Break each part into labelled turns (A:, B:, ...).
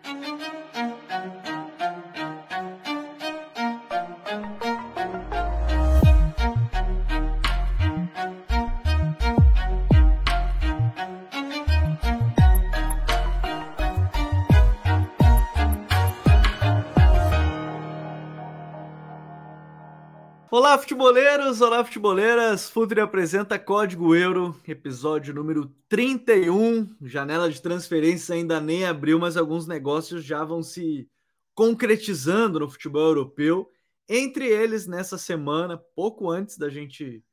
A: Thank you. Olá, futeboleiros! Olá, futeboleiras! Futuri apresenta Código Euro, episódio número 31. Janela de transferência ainda nem abriu, mas alguns negócios já vão se concretizando no futebol europeu. Entre eles, nessa semana, pouco antes da gente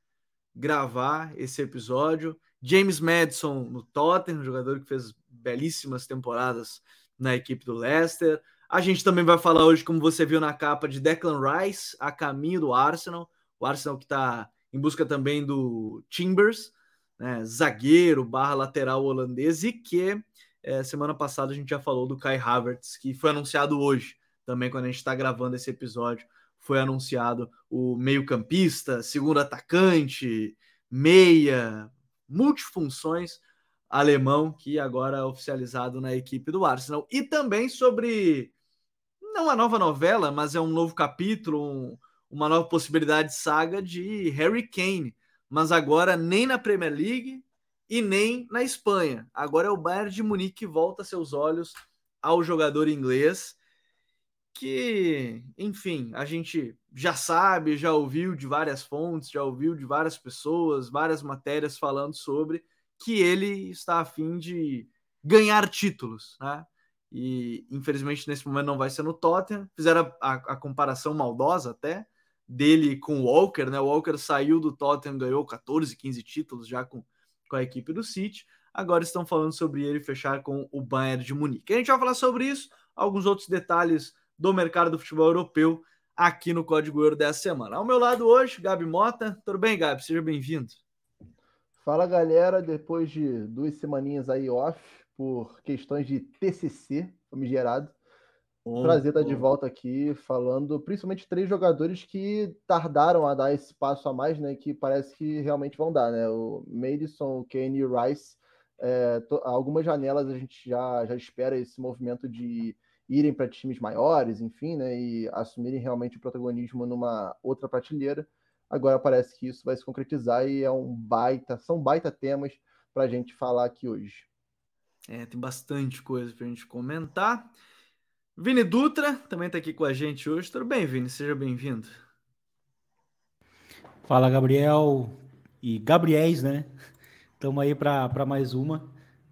A: gravar esse episódio, James Madison no Tottenham, jogador que fez belíssimas temporadas na equipe do Leicester. A gente também vai falar hoje, como você viu na capa, de Declan Rice a caminho do Arsenal. O Arsenal que está em busca também do Timbers, né, zagueiro barra lateral holandês, e que é, semana passada a gente já falou do Kai Havertz, que foi anunciado hoje, também quando a gente está gravando esse episódio, foi anunciado o meio-campista, segundo atacante, meia, multifunções alemão, que agora é oficializado na equipe do Arsenal. E também sobre não uma nova novela, mas é um novo capítulo, um, uma nova possibilidade de saga de Harry Kane, mas agora nem na Premier League e nem na Espanha. Agora é o Bayern de Munique que volta seus olhos ao jogador inglês, que, enfim, a gente já sabe, já ouviu de várias fontes, já ouviu de várias pessoas, várias matérias falando sobre que ele está a fim de ganhar títulos, né? E infelizmente nesse momento não vai ser no Tottenham. Fizeram a, a, a, comparação maldosa até dele com o Walker, né? O Walker saiu do Tottenham, ganhou 14, 15 títulos já com, com a equipe do City. Agora estão falando sobre ele fechar com o Bayern de Munique. A gente vai falar sobre isso, alguns outros detalhes do mercado do futebol europeu aqui no Código Euro dessa semana. Ao meu lado hoje, Gabi Mota. Tudo bem, Gabi? Seja bem-vindo.
B: Fala, galera. Depois de duas semaninhas aí off, por questões de TCC, famigerado. Um Prazer estar de volta aqui falando principalmente três jogadores que tardaram a dar esse passo a mais, né? Que parece que realmente vão dar, né? O Madison, o Kane e o Rice. É, algumas janelas a gente já, já espera esse movimento de irem para times maiores, enfim, né? E assumirem realmente o protagonismo numa outra prateleira. Agora parece que isso vai se concretizar e é um baita, são baita temas para a gente falar aqui hoje.
A: É, tem bastante coisa para a gente comentar. Vini Dutra também está aqui com a gente hoje. Tudo bem, Vini? Seja bem-vindo.
C: Fala, Gabriel e Gabriéis, né? Estamos aí para mais uma.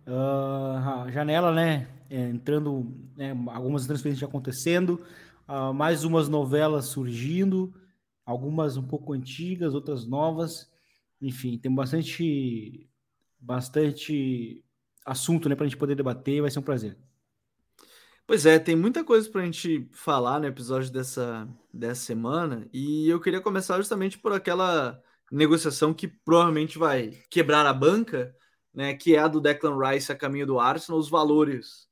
C: Uh, janela, né? É, entrando, né, algumas transferências acontecendo, uh, mais umas novelas surgindo, algumas um pouco antigas, outras novas. Enfim, tem bastante, bastante assunto, né, para a gente poder debater, vai ser um prazer.
A: Pois é, tem muita coisa para a gente falar no episódio dessa, dessa semana, e eu queria começar justamente por aquela negociação que provavelmente vai quebrar a banca, né, que é a do Declan Rice a caminho do Arsenal, os valores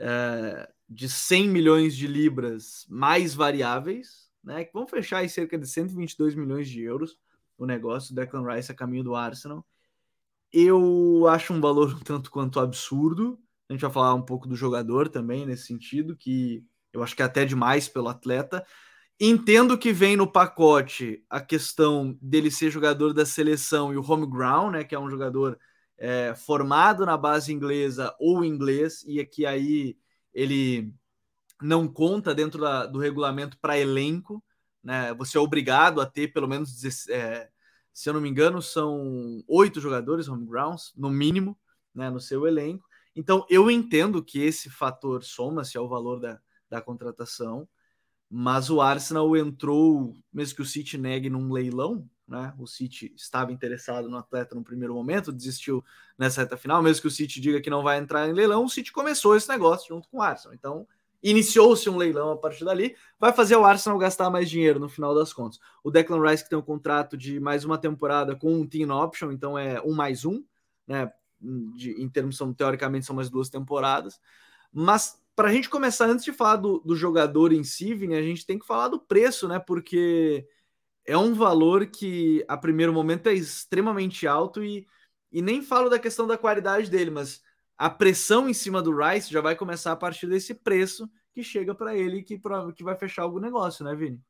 A: é, de 100 milhões de libras mais variáveis, né, que vão fechar em cerca de 122 milhões de euros o negócio, do Declan Rice a caminho do Arsenal, eu acho um valor um tanto quanto absurdo. A gente vai falar um pouco do jogador também nesse sentido, que eu acho que é até demais pelo atleta. Entendo que vem no pacote a questão dele ser jogador da seleção e o home ground, né, que é um jogador é, formado na base inglesa ou inglês, e que aí ele não conta dentro da, do regulamento para elenco. Né? Você é obrigado a ter pelo menos é, se eu não me engano, são oito jogadores home grounds, no mínimo, né, no seu elenco. Então, eu entendo que esse fator soma-se ao valor da, da contratação, mas o Arsenal entrou, mesmo que o City negue num leilão, né? O City estava interessado no atleta no primeiro momento, desistiu nessa reta final, mesmo que o City diga que não vai entrar em leilão, o City começou esse negócio junto com o Arsenal. Então, Iniciou-se um leilão a partir dali, vai fazer o Arsenal gastar mais dinheiro no final das contas. O Declan Rice, que tem um contrato de mais uma temporada com um team option, então é um mais um, né? De, em termos, são, teoricamente, são mais duas temporadas. Mas para a gente começar, antes de falar do, do jogador em si, a gente tem que falar do preço, né? Porque é um valor que, a primeiro momento, é extremamente alto e, e nem falo da questão da qualidade dele, mas a pressão em cima do Rice já vai começar a partir desse preço que chega para ele que, que vai fechar algum negócio, né, Vini?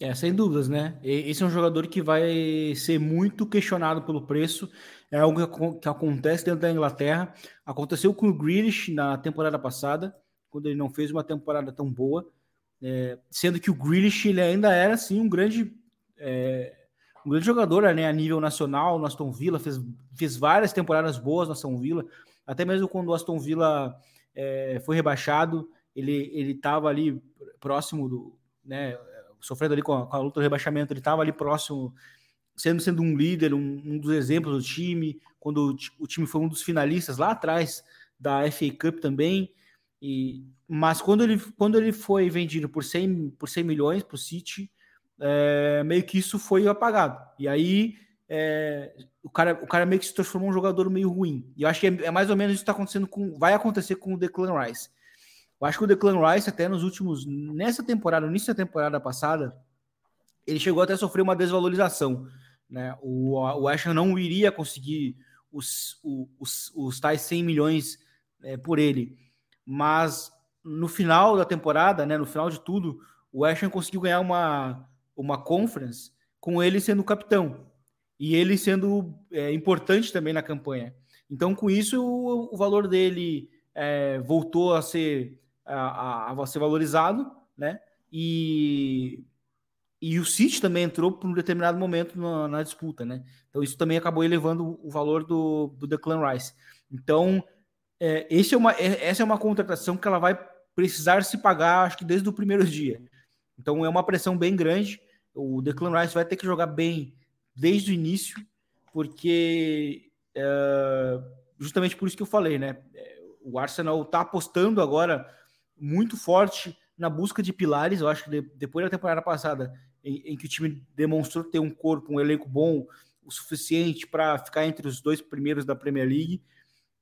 C: É, sem dúvidas, né? Esse é um jogador que vai ser muito questionado pelo preço. É algo que acontece dentro da Inglaterra. Aconteceu com o Grealish na temporada passada, quando ele não fez uma temporada tão boa. É, sendo que o Grealish ele ainda era assim um grande é, um grande jogador né, a nível nacional no Aston Villa, fez, fez várias temporadas boas no Aston Villa, até mesmo quando o Aston Villa é, foi rebaixado, ele estava ali próximo do, né, sofrendo ali com a, com a luta do rebaixamento, ele estava ali próximo, sendo, sendo um líder, um, um, dos exemplos do time, quando o, o, time foi um dos finalistas lá atrás da FA Cup também, e, mas quando ele, quando ele foi vendido por 100, por 100 milhões para o City, é, meio que isso foi apagado. E aí é, o, cara, o cara meio que se transformou um jogador meio ruim. E eu acho que é, é mais ou menos isso que está acontecendo com. Vai acontecer com o Declan Rice. Eu acho que o Declan Rice, até nos últimos. Nessa temporada, no início da temporada passada, ele chegou até a sofrer uma desvalorização. Né? O, o Ashton não iria conseguir os, os, os tais 100 milhões é, por ele. Mas no final da temporada, né, no final de tudo, o Ashton conseguiu ganhar uma, uma conference com ele sendo capitão e ele sendo é, importante também na campanha. Então, com isso, o, o valor dele é, voltou a ser a, a, ser valorizado, né? E, e o City também entrou por um determinado momento na, na, disputa, né? Então isso também acabou elevando o valor do, do Declan Rice. Então é, esse é uma, é, essa é uma contratação que ela vai precisar se pagar, acho que desde o primeiro dia. Então é uma pressão bem grande. O Declan Rice vai ter que jogar bem desde o início, porque é, justamente por isso que eu falei, né? É, o Arsenal está apostando agora muito forte na busca de pilares. Eu acho que de, depois da temporada passada, em, em, que o time demonstrou ter um corpo, um elenco bom, o suficiente para ficar entre os dois primeiros da Premier League,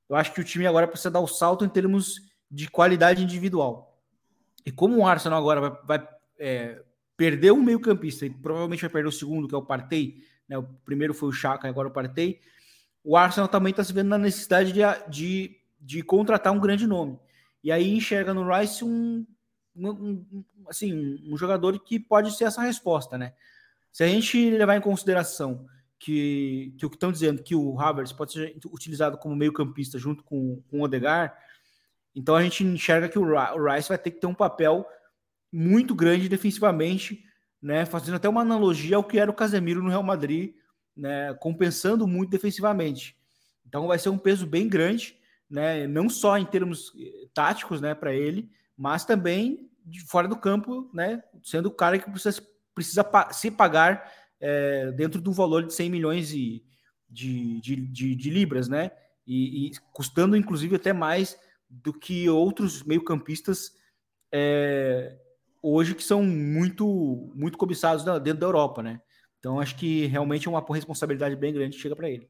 C: eu acho que o time agora precisa dar o salto em termos de qualidade individual. E como o Arsenal agora vai, vai é, perder um meio-campista e provavelmente vai perder o segundo, que é o Partey, né? o primeiro foi o Chaka, agora o Partey, o Arsenal também está se vendo na necessidade de, de, de contratar um grande nome. E aí enxerga no Rice um, um, assim, um jogador que pode ser essa resposta, né? Se a gente levar em consideração que, que o que estão dizendo que o Havertz pode ser utilizado como meio-campista junto com, com o Odegar, então a gente enxerga que o Rice vai ter que ter um papel muito grande defensivamente, né? Fazendo até uma analogia ao que era o Casemiro no Real Madrid, né? Compensando muito defensivamente. Então vai ser um peso bem grande né? Não só em termos eh, táticos, né, para ele, mas também de fora do campo, né? Sendo o cara que precisa, precisa se pagar é, dentro do valor de 100 milhões de, de, de, de, libras, né? E, e, custando inclusive até mais do que outros meio-campistas é, hoje que são muito muito cobiçados dentro da Europa, né? Então acho que realmente é uma responsabilidade bem grande que chega para ele.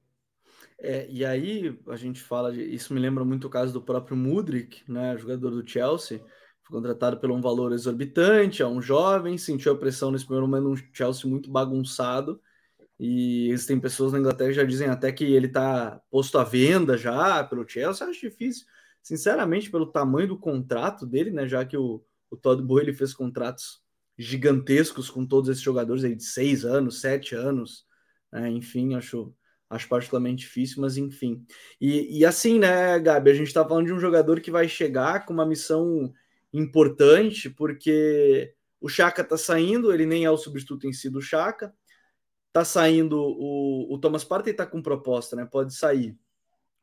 A: É, e aí a gente fala de, isso me lembra muito o caso do próprio Mudrik, né, jogador do Chelsea, foi contratado por um valor exorbitante, é um jovem, sentiu a pressão nesse primeiro momento um Chelsea muito bagunçado, e existem pessoas na Inglaterra que já dizem até que ele está posto à venda já pelo Chelsea, acho difícil, sinceramente, pelo tamanho do contrato dele, né, já que o, o Todd Boehly fez contratos gigantescos com todos esses jogadores aí de seis anos, sete anos, né, enfim, acho Acho particularmente difícil, mas enfim. E, e assim, né, Gabi, a gente está falando de um jogador que vai chegar com uma missão importante, porque o Chaka está saindo, ele nem é o substituto em si do Chaka. Tá saindo o, o Thomas Partey está com proposta, né? Pode sair.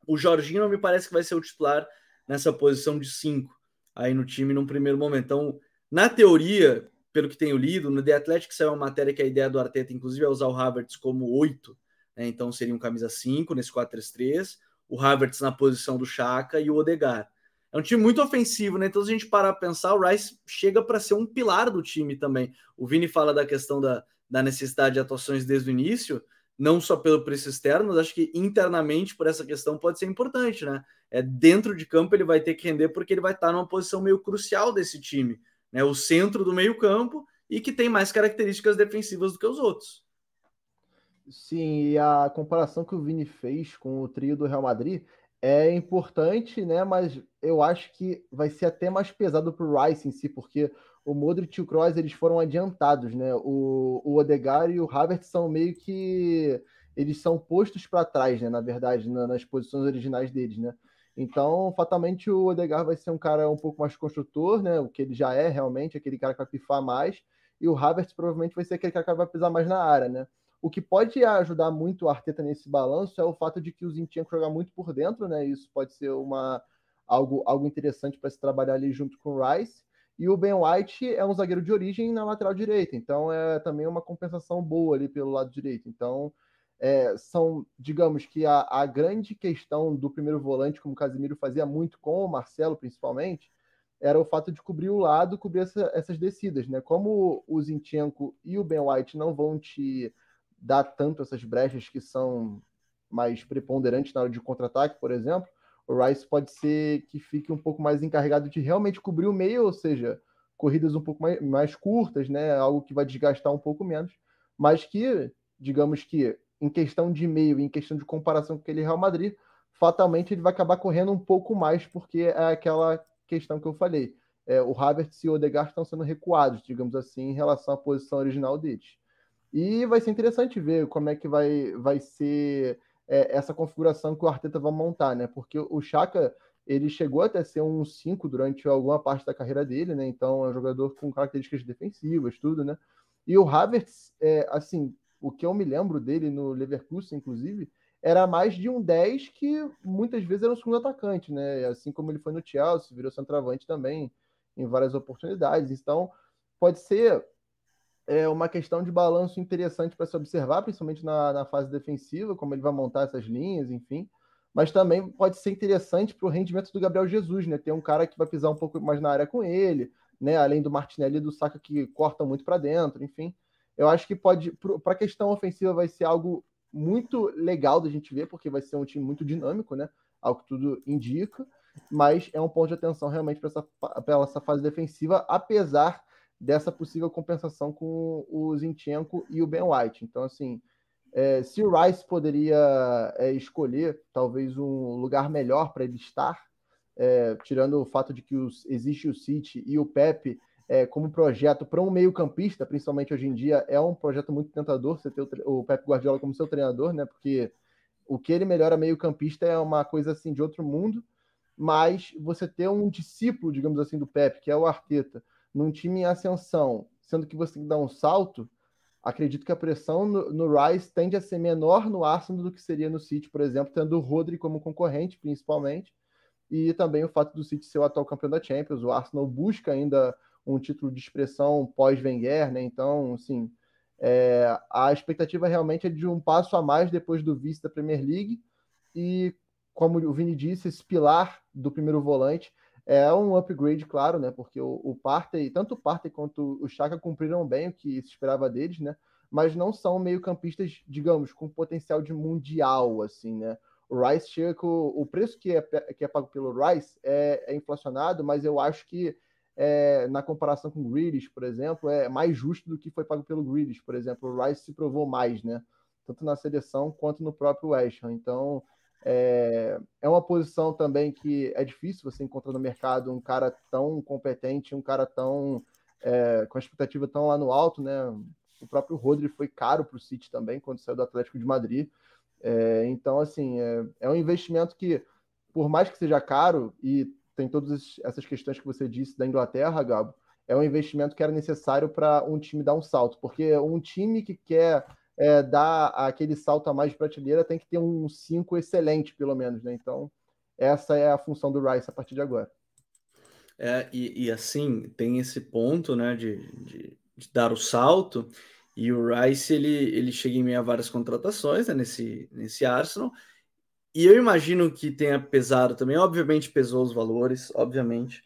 A: O Jorginho não me parece que vai ser o titular nessa posição de 5 aí no time num primeiro momento. Então, na teoria, pelo que tenho lido, no The Athletic saiu uma matéria que a ideia do Arteta, inclusive, é usar o Havertz como 8 né? Então seria um camisa 5 nesse 4-3-3, o Havertz na posição do Chaka e o Odegar. É um time muito ofensivo, né? Então, se a gente parar para pensar, o Rice chega para ser um pilar do time também. O Vini fala da questão da, da necessidade de atuações desde o início, não só pelo preço externo, mas acho que internamente, por essa questão, pode ser importante, né? É, dentro de campo ele vai ter que render porque ele vai estar numa posição meio crucial desse time, né? O centro do meio campo e que tem mais características defensivas do que os outros.
B: Sim, e a comparação que o Vini fez com o trio do Real Madrid é importante, né? Mas eu acho que vai ser até mais pesado para o Rice em si, porque o Modric e o Kroos eles foram adiantados, né? O, o Odegaard e o Havertz são meio que eles são postos para trás, né? Na verdade, na, nas posições originais deles, né? Então, fatalmente, o Odegaard vai ser um cara um pouco mais construtor, né? O que ele já é realmente, aquele cara que vai pifar mais. E o Havertz provavelmente vai ser aquele cara que vai pisar mais na área, né? O que pode ajudar muito o Arteta nesse balanço é o fato de que o Zinchenko jogar muito por dentro, né? Isso pode ser uma, algo, algo interessante para se trabalhar ali junto com o Rice. E o Ben White é um zagueiro de origem na lateral direita, então é também uma compensação boa ali pelo lado direito. Então, é, são, digamos que a, a, grande questão do primeiro volante, como o Casimiro fazia muito com o Marcelo, principalmente, era o fato de cobrir o lado, cobrir essa, essas descidas, né? Como o Zinchenko e o Ben White não vão te dar tanto essas brechas que são mais preponderantes na hora de contra-ataque, por exemplo, o Rice pode ser que fique um pouco mais encarregado de realmente cobrir o meio, ou seja, corridas um pouco mais, mais curtas, né? Algo que vai desgastar um pouco menos, mas que, digamos que em questão de meio, em questão de comparação com aquele Real Madrid, fatalmente ele vai acabar correndo um pouco mais, porque é aquela questão que eu falei. É, o Havertz e o Odegaard estão sendo recuados, digamos assim, em relação à posição original deles. E vai ser interessante ver como é que vai, vai ser é, essa configuração que o Arteta vai montar, né? Porque o Chaka ele chegou até ser um 5 durante alguma parte da carreira dele, né? Então é um jogador com características defensivas, tudo, né? E o Havertz, é, assim, o que eu me lembro dele no Leverkusen, inclusive, era mais de um 10 que muitas vezes era um segundo atacante, né? Assim como ele foi no Chelsea, virou centroavante também em várias oportunidades. Então, pode ser é uma questão de balanço interessante para se observar, principalmente na, na, fase defensiva, como ele vai montar essas linhas, enfim. Mas também pode ser interessante para o rendimento do Gabriel Jesus, né? Ter um cara que vai pisar um pouco mais na área com ele, né? Além do Martinelli e do Saka que cortam muito para dentro, enfim. Eu acho que pode, para a questão ofensiva, vai ser algo muito legal da gente ver, porque vai ser um time muito dinâmico, né? Ao que tudo indica. Mas é um ponto de atenção realmente para essa, essa fase defensiva, apesar dessa possível compensação com o Zinchenko e o Ben White. Então, assim, é, se o Rice poderia é, escolher talvez um lugar melhor para ele estar, é, tirando o fato de que os, existe o City e o Pepe é, como projeto para um meio-campista, principalmente hoje em dia, é um projeto muito tentador você ter o, o Pepe Guardiola como seu treinador, né? Porque o que ele melhora meio-campista é uma coisa assim de outro mundo, mas você ter um discípulo, digamos assim, do Pepe, que é o Arteta, num time em ascensão, sendo que você tem que dar um salto, acredito que a pressão no, no Rice tende a ser menor no Arsenal do que seria no City, por exemplo, tendo o Rodri como concorrente, principalmente, e também o fato do City ser o atual campeão da Champions. O Arsenal busca ainda um título de expressão pós-Wenger, né? Então, assim, é, a expectativa realmente é de um passo a mais depois do vice da Premier League e, como o Vini disse, esse pilar do primeiro volante é um upgrade, claro, né? Porque o, o Partey, tanto o Partey quanto o Chaka cumpriram bem o que se esperava deles, né? Mas não são meio-campistas, digamos, com potencial de mundial, assim, né? O Rice chega com o preço que é, que é pago pelo Rice é, é inflacionado, mas eu acho que é, na comparação com o Grealish, por exemplo, é mais justo do que foi pago pelo Grealish, por exemplo. O Rice se provou mais, né? Tanto na seleção quanto no próprio West Ham. Então, é, é uma posição também que é difícil você encontrar no mercado um cara tão competente, um cara tão é, com a expectativa tão lá no alto, né? O próprio Rodri foi caro para o City também quando saiu do Atlético de Madrid. É, então, assim, é, é, um investimento que, por mais que seja caro e tem todas essas questões que você disse da Inglaterra, Gabo, é um investimento que era necessário para um time dar um salto, porque um time que quer é, dar aquele salto a mais de prateleira, tem que ter um 5 excelente, pelo menos, né? Então, essa é a função do Rice a partir de agora.
A: É, e, e assim, tem esse ponto, né, de, de, de, dar o salto, e o Rice, ele, ele chega em meio a várias contratações, né, nesse, nesse Arsenal, e eu imagino que tenha pesado também, obviamente pesou os valores, obviamente,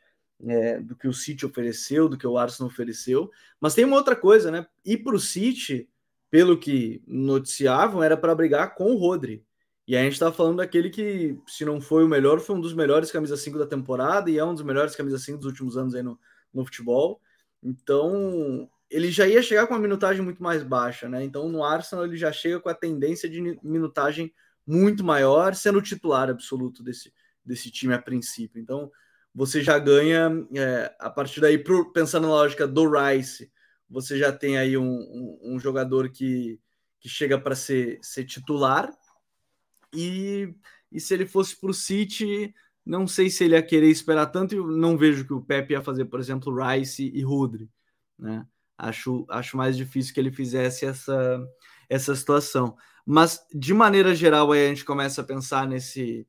A: é, do que o City ofereceu, do que o Arsenal ofereceu, mas tem uma outra coisa, né, ir para o City pelo que noticiavam, era para brigar com o Rodri. E a gente está falando daquele que, se não foi o melhor, foi um dos melhores camisa 5 da temporada e é um dos melhores camisa 5 dos últimos anos aí no, no futebol. Então, ele já ia chegar com uma minutagem muito mais baixa, né? Então, no Arsenal, ele já chega com a tendência de minutagem muito maior, sendo o titular absoluto desse, desse time a princípio. Então, você já ganha, é, a partir daí, pro, pensando na lógica do Rice, você já tem aí um, um, um jogador que, que chega para ser, ser titular. E, e se ele fosse para o City, não sei se ele ia querer esperar tanto. Eu não vejo que o Pepe ia fazer, por exemplo, Rice e Rudri. Né? Acho, acho mais difícil que ele fizesse essa, essa situação. Mas, de maneira geral, aí a gente começa a pensar nesse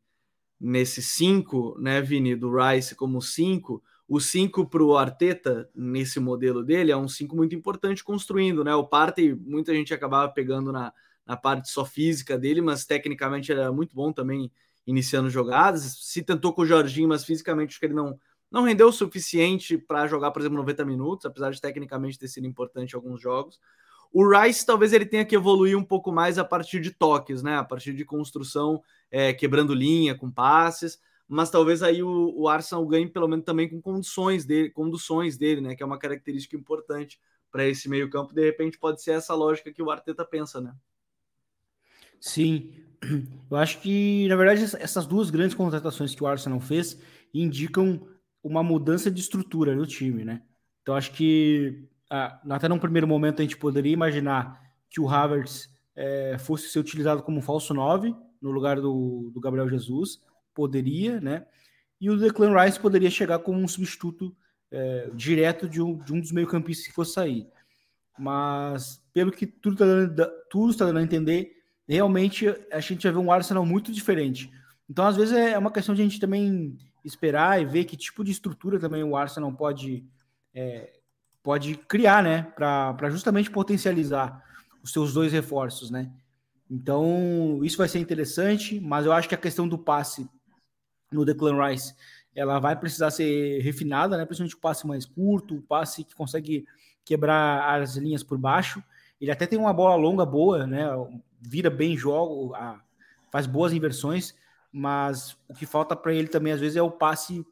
A: nesse 5, né, Vini, do Rice como 5, o 5 para o Arteta, nesse modelo dele, é um 5 muito importante construindo, né? O Partey, muita gente acabava pegando na, na parte só física dele, mas tecnicamente ele era muito bom também iniciando jogadas. Se tentou com o Jorginho, mas fisicamente acho que ele não, não rendeu o suficiente para jogar, por exemplo, 90 minutos, apesar de tecnicamente ter sido importante em alguns jogos. O Rice talvez ele tenha que evoluir um pouco mais a partir de toques, né? A partir de construção, é, quebrando linha com passes, mas talvez aí o, o, Arsenal ganhe pelo menos também com condições dele, conduções dele, né? Que é uma característica importante para esse meio campo. De repente pode ser essa lógica que o Arteta pensa, né?
C: Sim, eu acho que na verdade essas duas grandes contratações que o Arsenal fez indicam uma mudança de estrutura no time, né? Então acho que ah, até num primeiro momento a gente poderia imaginar que o Havertz é, fosse ser utilizado como falso 9 no lugar do, do, Gabriel Jesus, poderia, né? E o Declan Rice poderia chegar como um substituto é, direto de um, de um dos meio-campistas que fosse sair. Mas, pelo que tudo está dando, está dando a entender, realmente a gente vai ver um Arsenal muito diferente. Então, às vezes, é uma questão de a gente também esperar e ver que tipo de estrutura também o Arsenal pode é, pode criar, né? Para justamente potencializar os seus dois reforços, né? Então, isso vai ser interessante, mas eu acho que a questão do passe no Declan Rice, ela vai precisar ser refinada, né? Principalmente o passe mais curto, o passe que consegue quebrar as linhas por baixo. Ele até tem uma bola longa boa, né? Vira bem jogo, faz boas inversões, mas o que falta para ele também às vezes é o passe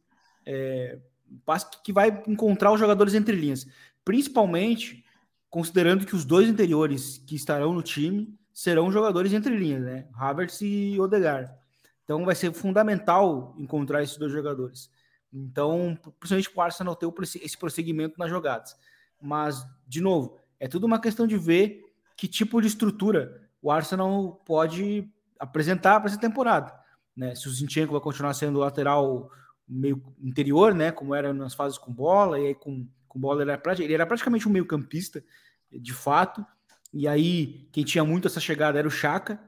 C: é, passe que vai encontrar os jogadores entre linhas, principalmente considerando que os dois interiores que estarão no time serão jogadores entre linhas, né? Havertz e Odegaard. Então vai ser fundamental encontrar esses dois jogadores. Então, principalmente para o Arsenal ter esse prosseguimento nas jogadas. Mas, de novo, é tudo uma questão de ver que tipo de estrutura o Arsenal pode apresentar para essa temporada. Né? Se o Zinchenko vai continuar sendo lateral meio interior, né? Como era nas fases com bola, e aí com, com bola ele era, ele era praticamente um meio campista, de fato. E aí quem tinha muito essa chegada era o Chaka,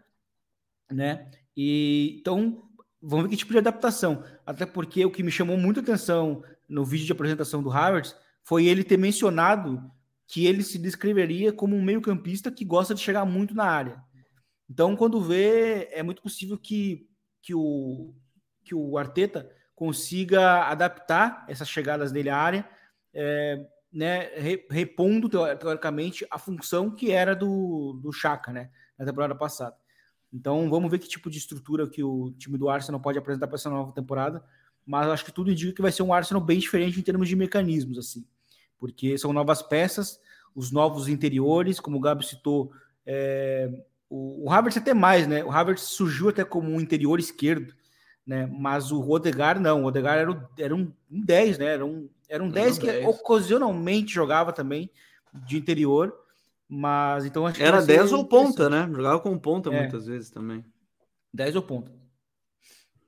C: né? E então vamos ver que tipo de adaptação. Até porque o que me chamou muito atenção no vídeo de apresentação do Harvard foi ele ter mencionado que ele se descreveria como um meio-campista que gosta de chegar muito na área. Então, quando vê, é muito possível que, que, o, que o Arteta consiga adaptar essas chegadas dele à área, é, né, repondo teoricamente a função que era do, do Chaka, né, na temporada passada. Então vamos ver que tipo de estrutura que o time do Arsenal pode apresentar para essa nova temporada, mas acho que tudo indica que vai ser um Arsenal bem diferente em termos de mecanismos, assim, porque são novas peças, os novos interiores, como o Gabi citou, é, o, o Havertz até mais, né? O Havertz surgiu até como um interior esquerdo, né? Mas o Odegar não, o Odegar era, o, era um, um 10, né? Era um, era um 10 que 10. ocasionalmente jogava também de interior, mas então
A: acho que Era 10 ou ponta, né? Jogava com ponta é. muitas vezes também.
C: 10 ou ponta.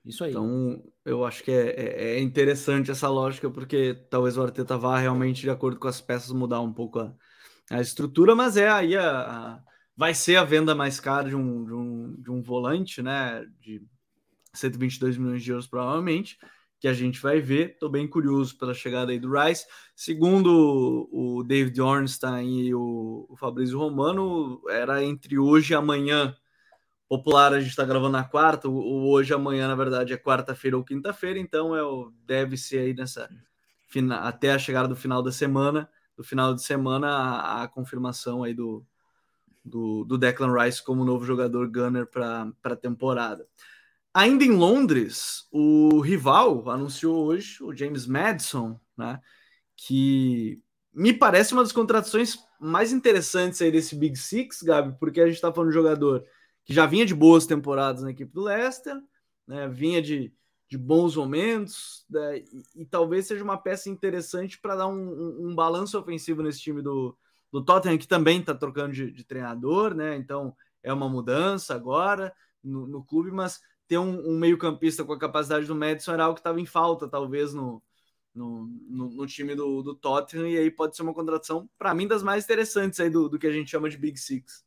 C: Isso aí.
A: Então, eu acho que é, é, é, interessante essa lógica, porque talvez o Arteta vá realmente, de acordo com as peças, mudar um pouco a, a estrutura, mas é aí a, a, vai ser a venda mais cara de um, de um, de um volante, né? De 122 milhões de euros, provavelmente, que a gente vai ver. Estou bem curioso pela chegada aí do Rice. Segundo o David Ornstein e o, Fabrício Romano, era entre hoje e amanhã. Popular, a gente está gravando na quarta, o, hoje e amanhã, na verdade, é quarta-feira ou quinta-feira, então é o, deve ser aí nessa até a chegada do final da semana, do final de semana, a, a confirmação aí do, do, do Declan Rice como novo jogador gunner para a temporada. Ainda em Londres, o rival anunciou hoje, o James Madison, né, que me parece uma das contratações mais interessantes aí desse Big Six, Gabi, porque a gente está falando de um jogador que já vinha de boas temporadas na equipe do Leicester, né? vinha de, de bons momentos, né? e, e, talvez seja uma peça interessante para dar um, um, um, balanço ofensivo nesse time do, do Tottenham, que também está trocando de, de, treinador, né? Então é uma mudança agora no, no clube, mas ter um, um meio-campista com a capacidade do Madison era algo que estava em falta, talvez, no, no, no, no, time do, do Tottenham, e aí pode ser uma contratação, para mim, das mais interessantes aí do, do que a gente chama de Big Six.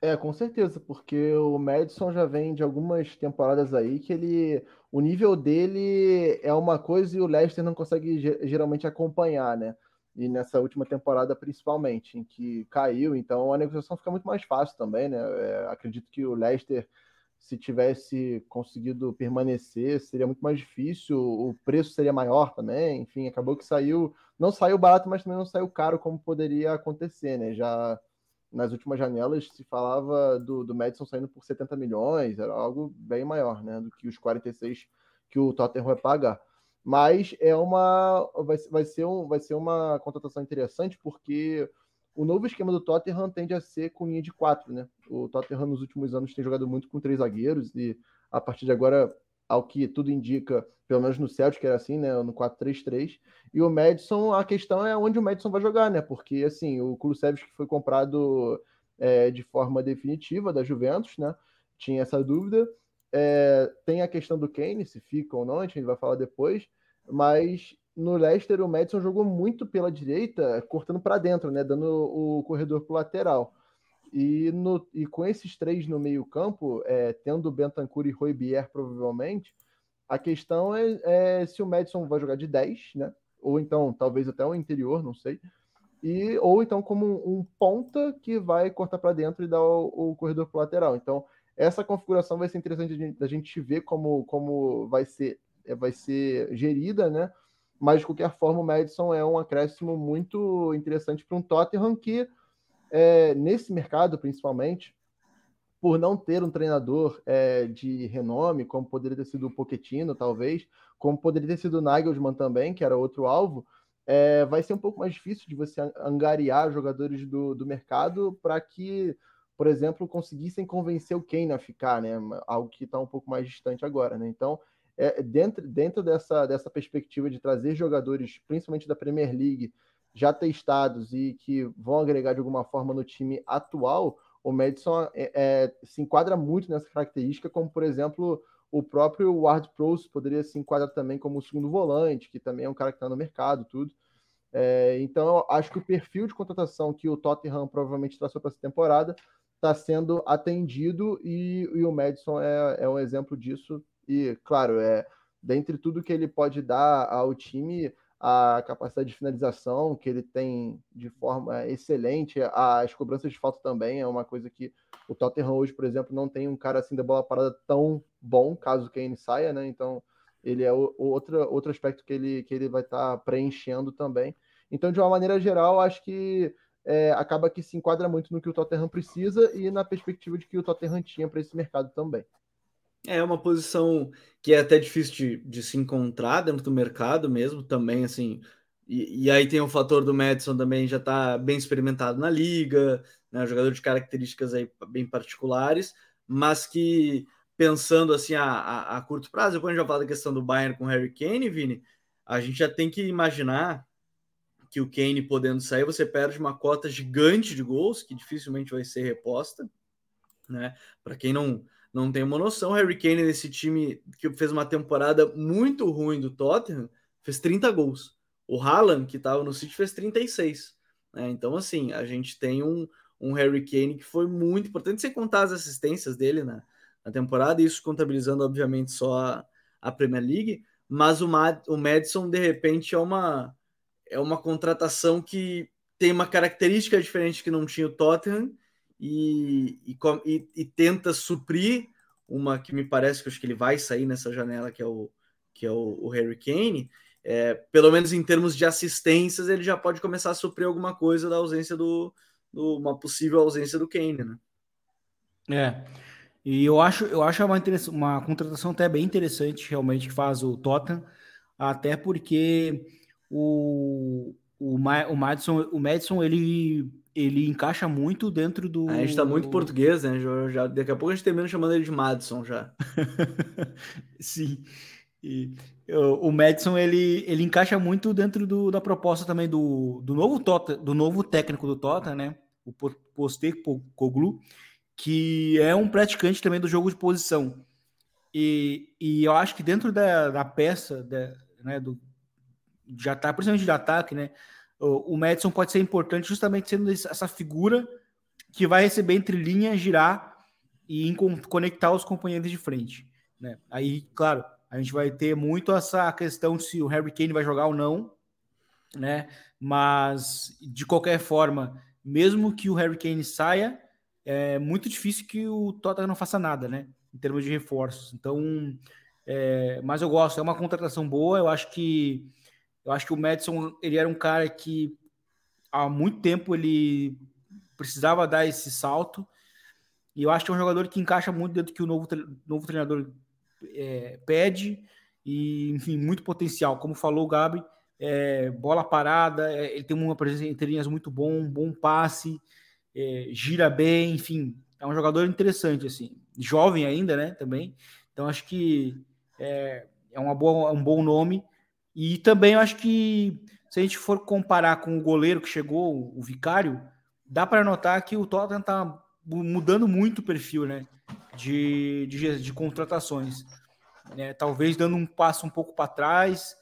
B: É, com certeza, porque o Madison já vem de algumas temporadas aí que ele. O nível dele é uma coisa e o Leicester não consegue geralmente acompanhar, né? E nessa última temporada, principalmente, em que caiu, então a negociação fica muito mais fácil também, né? É, acredito que o Leicester se tivesse conseguido permanecer, seria muito mais difícil, o preço seria maior também, enfim, acabou que saiu, não saiu barato, mas também não saiu caro como poderia acontecer, né? Já nas últimas janelas se falava do, do Madison saindo por 70 milhões, era algo bem maior, né, do que os 46 que o Tottenham vai pagar. Mas é uma vai, vai, ser um, vai ser uma contratação interessante porque o novo esquema do Tottenham tende a ser com linha de quatro, né? O Tottenham nos últimos anos tem jogado muito com três zagueiros e a partir de agora, ao que tudo indica, pelo menos no Celtic era assim, né? No 4-3-3. E o Madison, a questão é onde o Madison vai jogar, né? Porque assim, o Kulusevski foi comprado é, de forma definitiva da Juventus, né? Tinha essa dúvida. É, tem a questão do Kane, se fica ou não, a gente vai falar depois. Mas no Leicester o Madison jogou muito pela direita, cortando para dentro, né, dando o corredor para lateral. E, no, e com esses três no meio campo, é, tendo Bentancur e Rui Bier provavelmente, a questão é, é, se o Madison vai jogar de 10, né? Ou então, talvez até o interior, não sei. E, ou então como um, um ponta que vai cortar para dentro e dar o, o corredor para lateral. Então, essa configuração vai ser interessante da gente ver como, como vai ser é, vai ser gerida, né? Mas de qualquer forma, o Madison é um acréscimo muito interessante para um Tottenham que, é, nesse mercado principalmente, por não ter um treinador é, de renome, como poderia ter sido o Pochettino, talvez, como poderia ter sido o Nagelsmann também, que era outro alvo, é, vai ser um pouco mais difícil de você angariar jogadores do, do mercado para que, por exemplo, conseguissem convencer o Kane a ficar, né? Algo que está um pouco mais distante agora, né? Então, é, dentro, dentro dessa, dessa perspectiva de trazer jogadores, principalmente da Premier League, já testados e que vão agregar de alguma forma no time atual, o Madison é, é, se enquadra muito nessa característica, como por exemplo o próprio Ward Prowse poderia se enquadrar também como segundo volante, que também é um cara que está no mercado, tudo. É, então, eu acho que o perfil de contratação que o Tottenham provavelmente traçou para essa temporada está sendo atendido e, e o Madison é, é um exemplo disso e, claro, é, dentre tudo que ele pode dar ao time, a capacidade de finalização que ele tem de forma excelente, as cobranças de falta também é uma coisa que o Tottenham hoje, por exemplo, não tem um cara assim da bola parada tão bom, caso o Kane saia, né? Então, ele é outro, outro aspecto que ele, que ele vai estar tá preenchendo também. Então, de uma maneira geral, acho que é, acaba que se enquadra muito no que o Tottenham precisa e na perspectiva de que o Tottenham tinha para esse mercado também.
A: É uma posição que é até difícil de, de se encontrar dentro do mercado mesmo, também, assim. E, e aí tem o fator do Madison também já está bem experimentado na liga, né, jogador de características aí bem particulares, mas que pensando assim a, a, a curto prazo, depois a gente já fala da questão do Bayern com o Harry Kane, Vini, a gente já tem que imaginar que o Kane podendo sair, você perde uma cota gigante de gols, que dificilmente vai ser reposta, né? Para quem não não tem uma noção. Harry Kane, nesse time que fez uma temporada muito ruim do Tottenham, fez 30 gols. O Haaland, que estava no City, fez 36. Né? Então, assim, a gente tem um, um Harry Kane que foi muito importante, sem contar as assistências dele na, na temporada, isso contabilizando, obviamente, só a, a Premier League. Mas o, Mad, o Madison, de repente, é uma, é uma contratação que tem uma característica diferente que não tinha o Tottenham e, e, e, tenta suprir uma que me parece que acho que ele vai sair nessa janela, que é o, que é o, o Harry Kane. É, pelo menos em termos de assistências, ele já pode começar a suprir alguma coisa da ausência do, do uma possível ausência do Kane, né?
C: É. E eu acho, eu acho uma, uma contratação até bem interessante, realmente, que faz o Tottenham, até porque o, o, o Madison, o Madison ele ele encaixa muito dentro do.
A: A gente tá muito português, né? Já, já, daqui a pouco a gente termina chamando ele de Madison já.
C: Sim. E, o, o Madison ele, ele encaixa muito dentro do, da proposta também do, do novo Tota, do novo técnico do Tota, né? O Postecoglou, que é um praticante também do jogo de posição. E, e eu acho que dentro da, da peça, da, né, do, de ataque, principalmente de ataque, né? O, Madison pode ser importante justamente sendo essa figura que vai receber entre linhas, girar e conectar os companheiros de frente. Né? Aí, claro, a gente vai ter muito essa questão se o Harry Kane vai jogar ou não, né? Mas de qualquer forma, mesmo que o Harry Kane saia, é muito difícil que o Tottenham não faça nada, né? Em termos de reforços. Então, é, mas eu gosto, é uma contratação boa. Eu acho que eu acho que o Madison ele era um cara que há muito tempo ele precisava dar esse salto. E eu acho que é um jogador que encaixa muito dentro do que o novo, novo treinador é, pede e, enfim, muito potencial. Como falou o Gabi, é, bola parada, é, ele tem uma presença entre linhas muito bom, bom passe, é, gira bem, enfim, é um jogador interessante, assim, jovem ainda, né, também. Então acho que é, é uma boa, um bom nome. E também eu acho que se a gente for comparar com o goleiro que chegou, o Vicário, dá para notar que o Tottenham está mudando muito o perfil, né? de, de, de contratações. É, talvez dando um passo um pouco para trás,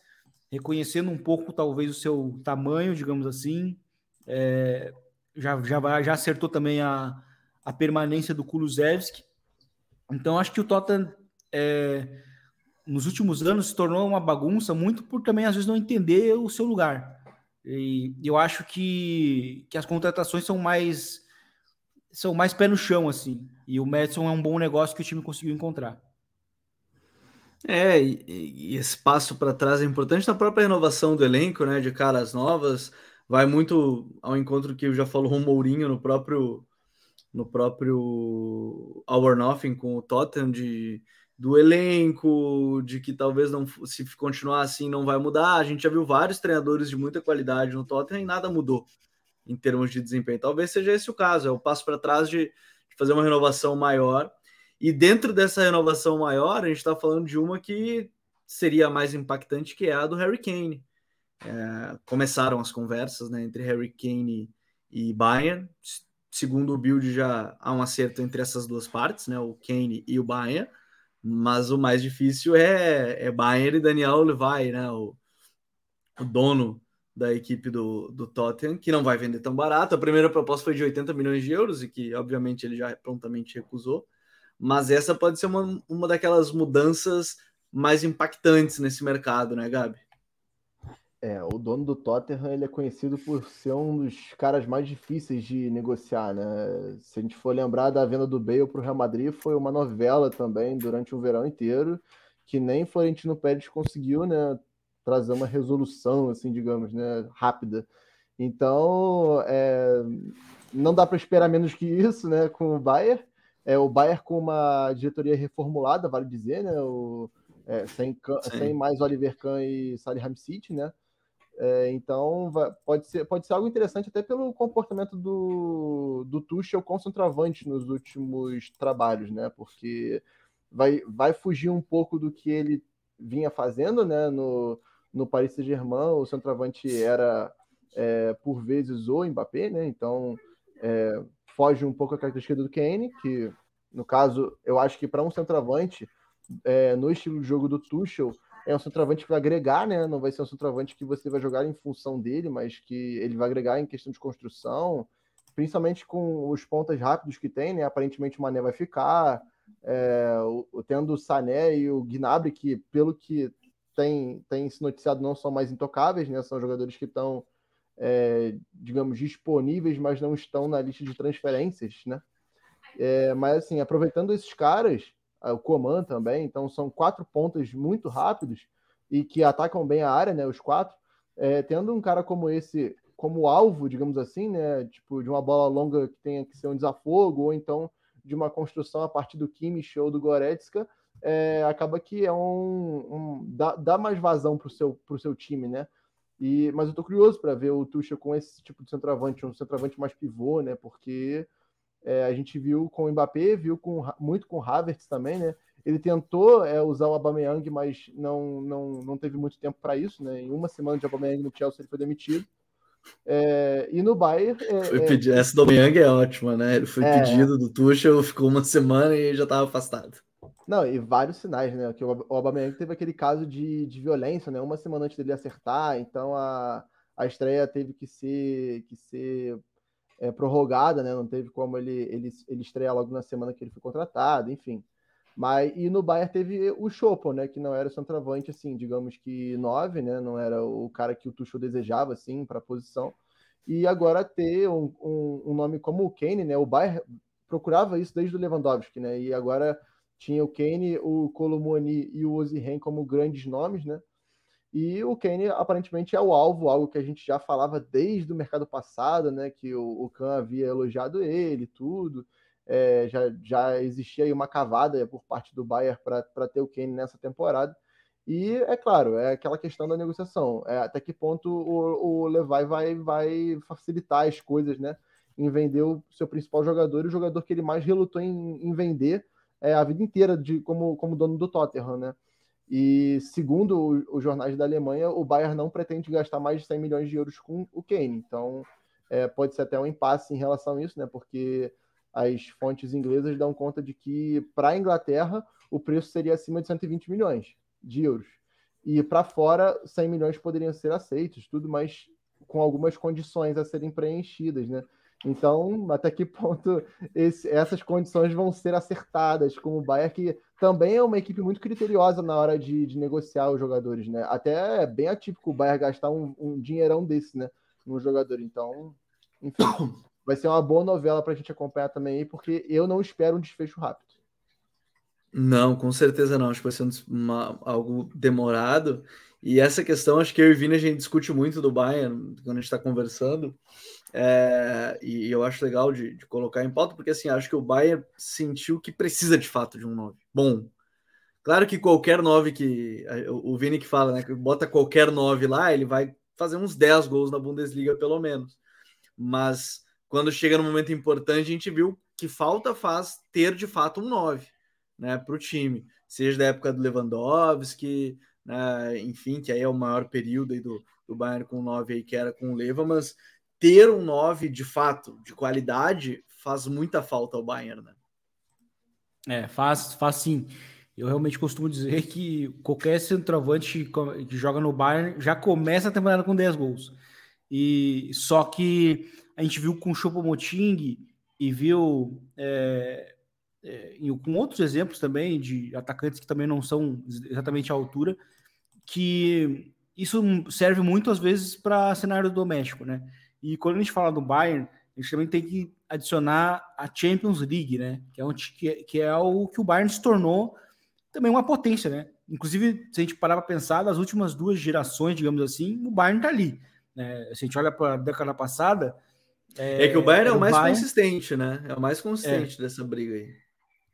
C: reconhecendo um pouco talvez o seu tamanho, digamos assim. É, já, já, já acertou também a, a permanência do Kulusevski. Então acho que o Tottenham é, nos últimos anos se tornou uma bagunça muito por também às vezes não entender o seu lugar. E eu acho que, que as contratações são mais são mais pé no chão, assim. E o Madison é um bom negócio que o time conseguiu encontrar.
A: É, e, esse passo para trás é importante na própria renovação do elenco, né? De caras novas. Vai muito ao encontro que já falou o Mourinho no próprio no próprio Our Nothing com o Tottenham de do elenco, de que talvez não se continuar assim não vai mudar. A gente já viu vários treinadores de muita qualidade no Tottenham e nada mudou em termos de desempenho. Talvez seja esse o caso, é o passo para trás de, de, fazer uma renovação maior. E dentro dessa renovação maior, a gente está falando de uma que seria mais impactante, que é a do Harry Kane. É, começaram as conversas né, entre Harry Kane e Bayern. Segundo o Build, já há um acerto entre essas duas partes, né, o Kane e o Bayern. Mas o mais difícil é, é Bayern e Daniel Levy, né, o, o dono da equipe do, do Tottenham, que não vai vender tão barato. A primeira proposta foi de 80 milhões de euros e que, obviamente, ele já prontamente recusou. Mas essa pode ser uma, uma daquelas mudanças mais impactantes nesse mercado, né, Gabi?
B: É, o dono do Tottenham ele é conhecido por ser um dos caras mais difíceis de negociar, né? Se a gente for lembrar da venda do Bale para o Real Madrid, foi uma novela também durante o verão inteiro, que nem Florentino Pérez conseguiu, né? trazer uma resolução, assim, digamos, né, rápida. Então, é, não dá para esperar menos que isso, né, com o Bayer. É, o Bayer com uma diretoria reformulada, vale dizer, né, o, é, sem, sem mais Oliver Kahn e Salihamidzic, né. É, então, vai, pode, ser, pode ser algo interessante até pelo comportamento do, do Tuchel com centroavante nos últimos trabalhos, né, porque vai, vai fugir um pouco do que ele vinha fazendo, né, no, no Paris Saint-Germain, o centroavante era, é, por vezes, o Mbappé, né? Então, é, foge um pouco a característica do Kane, que, no caso, eu acho que para um centroavante, é, no estilo de jogo do Tuchel, é um centroavante para agregar, né? Não vai ser um centroavante que você vai jogar em função dele, mas que ele vai agregar em questão de construção, principalmente com os pontas rápidos que tem, né? Aparentemente o Mané vai ficar, é, o, tendo o Sané e o Gnabry, que pelo que tem, tem se noticiado não são mais intocáveis, né? São jogadores que estão, é, digamos, disponíveis, mas não estão na lista de transferências, né? É, mas assim, aproveitando esses caras, o Coman também, então são quatro pontas muito rápidos e que atacam bem a área, né? Os quatro. É, tendo um cara como esse como alvo, digamos assim, né? Tipo, de uma bola longa que tenha que ser um desafogo, ou então de uma construção a partir do Kimmich ou do Goretzka, é, acaba que é um, um dá, dá, mais vazão para o seu, pro seu time, né? E, mas eu tô curioso para ver o Tuchel com esse tipo de centroavante, um centroavante mais pivô, né? Porque é, a gente viu com o Mbappé, viu com, muito com o Havertz também, né? Ele tentou é, usar o Aubameyang, mas não, não, não teve muito tempo para isso, né? Em uma semana de Aubameyang no Chelsea ele foi demitido. É, e no Bayern... É,
A: foi pedi... Essa do Aubameyang é ótima, né? Ele foi é. pedido do Tuchel, ficou uma semana e já estava afastado.
B: Não, e vários sinais, né? Que o Aubameyang teve aquele caso de, de violência, né? Uma semana antes dele acertar, então a, a estreia teve que ser, que ser é, prorrogada, né? Não teve como ele, ele, ele estrear logo na semana que ele foi contratado, enfim. Mas, e no Bayern teve o Chopo, né? Que não era o centroavante, assim, digamos que nove, né? Não era o cara que o Tuchel desejava, assim, para a posição. E agora ter um, um, um, nome como o Kane, né? O Bayern procurava isso desde o Lewandowski, né? E agora tinha o Kane, o Colomoni e o Ozihen como grandes nomes, né? E o Kane aparentemente é o alvo, algo que a gente já falava desde o mercado passado, né? Que o, o Khan havia elogiado ele, tudo é, já, já existia aí uma cavada por parte do Bayern para ter o Kane nessa temporada. E é claro, é aquela questão da negociação. É, até que ponto o, o Levi vai, vai facilitar as coisas, né? Em vender o seu principal jogador e o jogador que ele mais relutou em, em vender é, a vida inteira de, como, como dono do Tottenham, né? E segundo os jornais da Alemanha, o Bayern não pretende gastar mais de 100 milhões de euros com o Kane. Então, é, pode ser até um impasse em relação a isso, né? Porque as fontes inglesas dão conta de que para a Inglaterra o preço seria acima de 120 milhões de euros. E para fora, 100 milhões poderiam ser aceitos, tudo, mas com algumas condições a serem preenchidas, né? Então, até que ponto esse, essas condições vão ser acertadas com o Bayern, que também é uma equipe muito criteriosa na hora de, de negociar os jogadores, né? Até é bem atípico o Bayern gastar um, um dinheirão desse, né? No jogador. Então, enfim, vai ser uma boa novela para a gente acompanhar também aí, porque eu não espero um desfecho rápido.
A: Não, com certeza não. Acho que vai ser uma, algo demorado. E essa questão, acho que eu e Vini a gente discute muito do Bayern quando a gente está conversando. É, e eu acho legal de, de, colocar em pauta, porque assim, acho que o Bayern sentiu que precisa de fato de um 9. Bom, claro que qualquer 9 que. O Vini que fala, né? Que bota qualquer 9 lá, ele vai fazer uns 10 gols na Bundesliga, pelo menos. Mas quando chega no momento importante, a gente viu que falta faz ter de fato um 9 né, para o time, seja da época do Lewandowski, né, enfim, que aí é o maior período do, do Bayern com 9 aí, que era com o Leva, mas ter um 9 de fato, de qualidade, faz muita falta ao Bayern, né?
C: É, faz, faz sim. Eu realmente costumo dizer que qualquer centroavante que joga no Bayern já começa a temporada com 10 gols. E só que a gente viu com o Choupo-Moting e viu é, é, com outros exemplos também de atacantes que também não são exatamente à altura, que isso serve muito às vezes para cenário doméstico, né? E quando a gente fala do Bayern, a gente também tem que adicionar a Champions League, né? Que é, um, que, é, que é o que o Bayern se tornou também uma potência, né? Inclusive, se a gente parar para pensar, das últimas duas gerações, digamos assim, o Bayern está ali. Né? Se a gente olha para a década passada,
A: é, é que o Bayern é o mais Bayern... consistente, né? É o mais consistente é. dessa briga aí.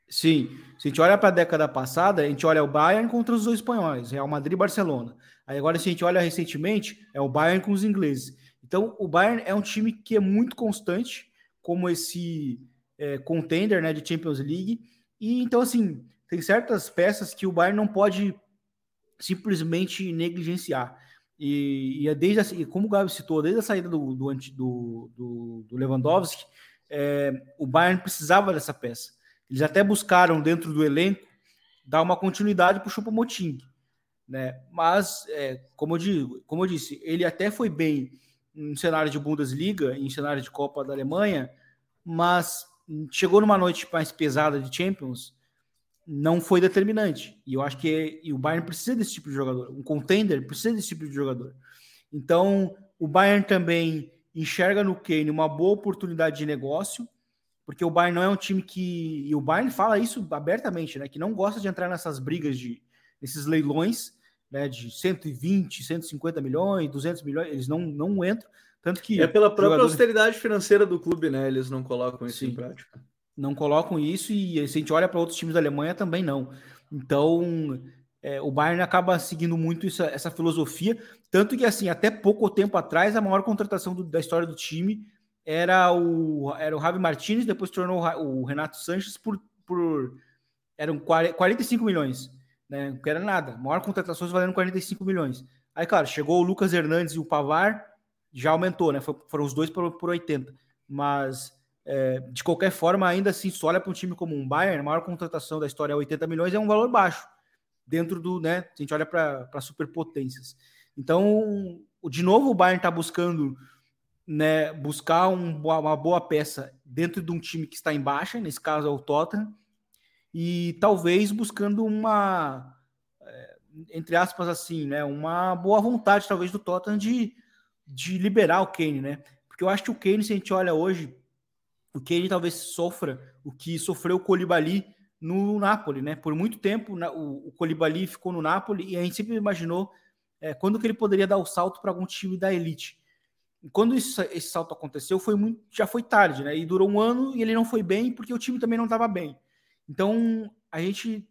C: Sim, se a gente olha para a década passada, a gente olha o Bayern contra os dois espanhóis, Real Madrid e Barcelona. Aí agora, se a gente olha recentemente, é o Bayern com os ingleses. Então, o Bayern é um time que é muito constante, como esse é, contender né, de Champions League. E então, assim, tem certas peças que o Bayern não pode simplesmente negligenciar. E, e é desde assim, como o Gabi citou, desde a saída do, do, do, do Lewandowski, é, o Bayern precisava dessa peça. Eles até buscaram dentro do elenco dar uma continuidade para o Choupo-Moting, né? Mas, é, como, eu digo, como eu disse, ele até foi bem em cenário de Bundesliga, em cenário de Copa da Alemanha, mas chegou numa noite mais pesada de Champions não foi determinante. E eu acho que o Bayern precisa desse tipo de jogador. Um contender precisa desse tipo de jogador. Então, o Bayern também enxerga no Kane uma boa oportunidade de negócio, porque o Bayern não é um time que. E o Bayern fala isso abertamente, né? Que não gosta de entrar nessas brigas de nesses leilões né, de 120, 150 milhões, 200 milhões, eles não, não entram. Tanto que.
A: É pela própria jogadores... austeridade financeira do clube, né? Eles não colocam isso Sim. em prática
C: não colocam isso e se a gente olha para outros times da Alemanha também não. Então, é, o Bayern acaba seguindo muito isso, essa filosofia, tanto que assim, até pouco tempo atrás, a maior contratação do, da história do time era o, era o Javi Martinez, depois tornou o Renato Sanches por, por eram 45 milhões, né? Não era nada. Maior contratações valendo 45 milhões. Aí, claro, chegou o Lucas Hernandes e o Pavar, já aumentou, né? Foram os dois por, por 80. Mas, é, de qualquer forma, ainda assim, se olha para um time como um Bayern, a maior contratação da história é 80 milhões, é um valor baixo. Dentro do, né? A gente olha para superpotências. Então, de novo, o Bayern está buscando né, buscar um, uma boa peça dentro de um time que está em baixa, nesse caso é o Tottenham, e talvez buscando uma, é, entre aspas assim, né, uma boa vontade talvez do Tottenham de, de liberar o Kane, né? Porque eu acho que o Kane, se a gente olha hoje, o Kane talvez sofra o que sofreu o Colibali no Napoli, né? Por muito tempo o, Colibali ficou no Napoli e a gente sempre imaginou é, quando que ele poderia dar o salto para algum time da elite quando isso, esse salto aconteceu, foi muito, já foi tarde, né? E durou um ano e ele não foi bem porque o time também não estava bem. Então a gente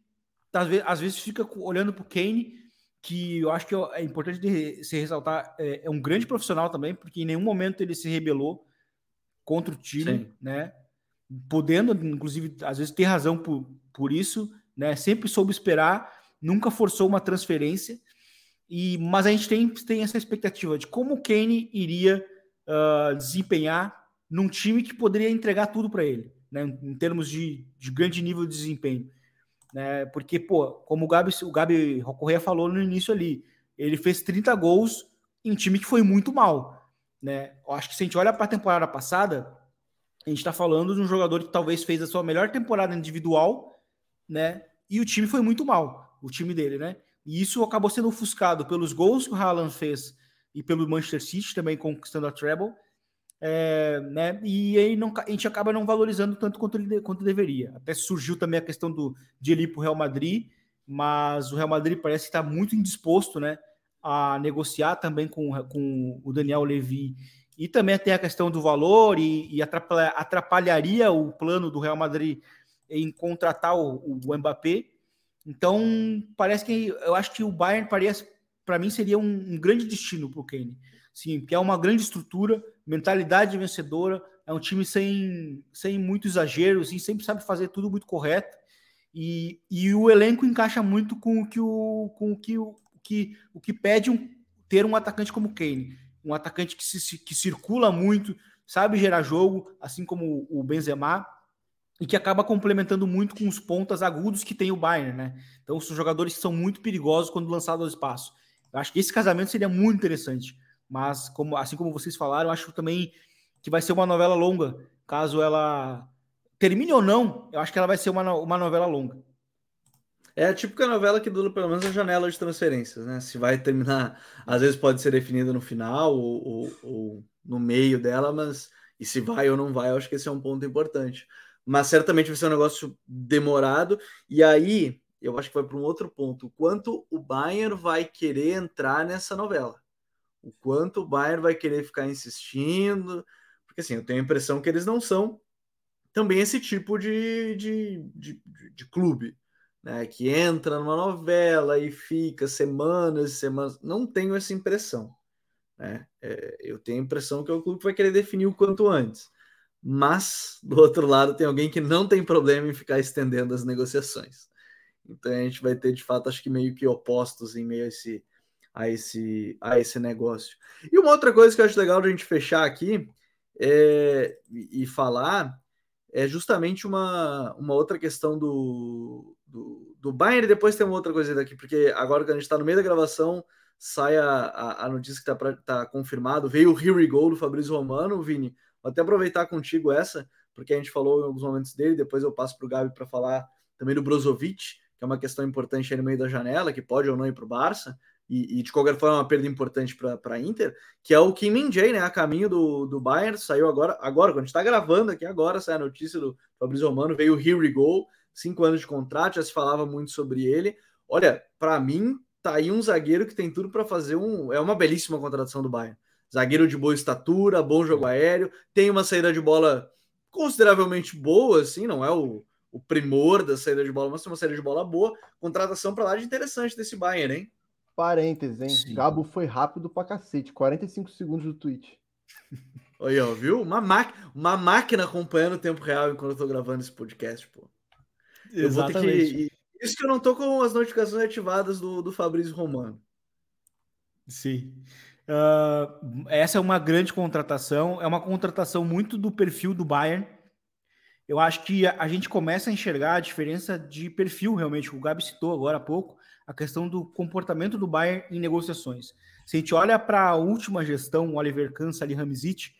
C: às vezes, fica olhando para o Kane, que eu acho que é importante de se ressaltar, é, é, um grande profissional também, porque em nenhum momento ele se rebelou contra o time, Sim. né? Podendo, inclusive, às vezes ter razão por, por isso, né? Sempre soube esperar, nunca forçou uma transferência. E, mas a gente tem, tem essa expectativa de como o Kane iria uh, desempenhar num time que poderia entregar tudo para ele, né, em termos de, de, grande nível de desempenho. Né, porque, pô, como o Gabi, o Gabi Correia falou no início ali, ele fez 30 gols em um time que foi muito mal. Né? Eu acho que se a gente olha para a temporada passada, a gente está falando de um jogador que talvez fez a sua melhor temporada individual, né? E o time foi muito mal, o time dele, né? E isso acabou sendo ofuscado pelos gols que o Haaland fez e pelo Manchester City também conquistando a treble. É, né? E aí não, a gente acaba não valorizando tanto quanto, ele, quanto deveria. Até surgiu também a questão do, de ele ir para o Real Madrid, mas o Real Madrid parece que está muito indisposto né, a negociar também com, com o Daniel Levy. E também tem a questão do valor e, e atrapalha, atrapalharia o plano do Real Madrid em contratar o, o Mbappé. Então, parece que eu acho que o Bayern parece, para mim, seria um, um grande destino para o Kane. Sim, que é uma grande estrutura, mentalidade vencedora, é um time sem, sem muito exagero, assim, sempre sabe fazer tudo muito correto. E, e o elenco encaixa muito com o que o, com o que, o, que, o que pede um, ter um atacante como Kane. Um atacante que, se, que circula muito, sabe gerar jogo, assim como o Benzema e que acaba complementando muito com os pontas agudos que tem o Bayern, né? Então, são jogadores que são muito perigosos quando lançados ao espaço. Eu acho que esse casamento seria muito interessante, mas como assim como vocês falaram, acho também que vai ser uma novela longa, caso ela termine ou não, eu acho que ela vai ser uma, uma novela longa.
A: É a típica novela que dura pelo menos a janela de transferências, né? Se vai terminar, às vezes pode ser definida no final ou, ou, ou no meio dela, mas e se vai ou não vai, eu acho que esse é um ponto importante mas certamente vai ser um negócio demorado. E aí, eu acho que vai para um outro ponto: quanto o Bayern vai querer entrar nessa novela, o quanto o Bayern vai querer ficar insistindo, porque assim, eu tenho a impressão que eles não são também esse tipo de, de, de, de clube. Né, que entra numa novela e fica semanas e semanas. Não tenho essa impressão. Né? É, eu tenho a impressão que é o clube que vai querer definir o quanto antes mas do outro lado tem alguém que não tem problema em ficar estendendo as negociações. Então a gente vai ter de fato, acho que meio que opostos em meio a esse, a esse, a esse negócio. E uma outra coisa que eu acho legal a gente fechar aqui é, e falar é justamente uma, uma outra questão do, do, do Bayern, e depois tem uma outra coisa daqui, porque agora que a gente está no meio da gravação, sai a, a, a notícia que está tá confirmado, veio o Here We Go do Fabrício Romano, Vini, Vou até aproveitar contigo essa, porque a gente falou em alguns momentos dele, depois eu passo para o Gabi para falar também do Brozovic, que é uma questão importante aí no meio da janela, que pode ou não ir para o Barça, e, e, de qualquer forma é uma perda importante para a Inter, que é o Kim Min Jae, né, a caminho do, do Bayern, saiu agora, agora, quando a gente está gravando aqui agora, sai a notícia do Fabrício Romano, veio o Here We Go, cinco anos de contrato, já se falava muito sobre ele. Olha, para mim, tá aí um zagueiro que tem tudo para fazer um. É uma belíssima contratação do Bayern zagueiro de boa estatura, bom jogo aéreo, tem uma saída de bola consideravelmente boa, assim, não é o, o primor da saída de bola, mas uma saída de bola boa. Contratação para lá de interessante desse Bayern, hein?
B: Parênteses, hein? Sim. Gabo foi rápido pra cacete, 45 segundos do tweet.
A: Aí, ó, viu? Uma, uma máquina acompanhando o tempo real enquanto eu tô gravando esse podcast, pô. Eu Exatamente. vou ter que. Isso que eu não tô com as notificações ativadas do, do Fabrício Romano.
C: Sim. Uh, essa é uma grande contratação, é uma contratação muito do perfil do Bayern. Eu acho que a, a gente começa a enxergar a diferença de perfil, realmente. O Gabi citou agora há pouco a questão do comportamento do Bayern em negociações. Se a gente olha para a última gestão, Oliver Kahn, Ali Hamzic,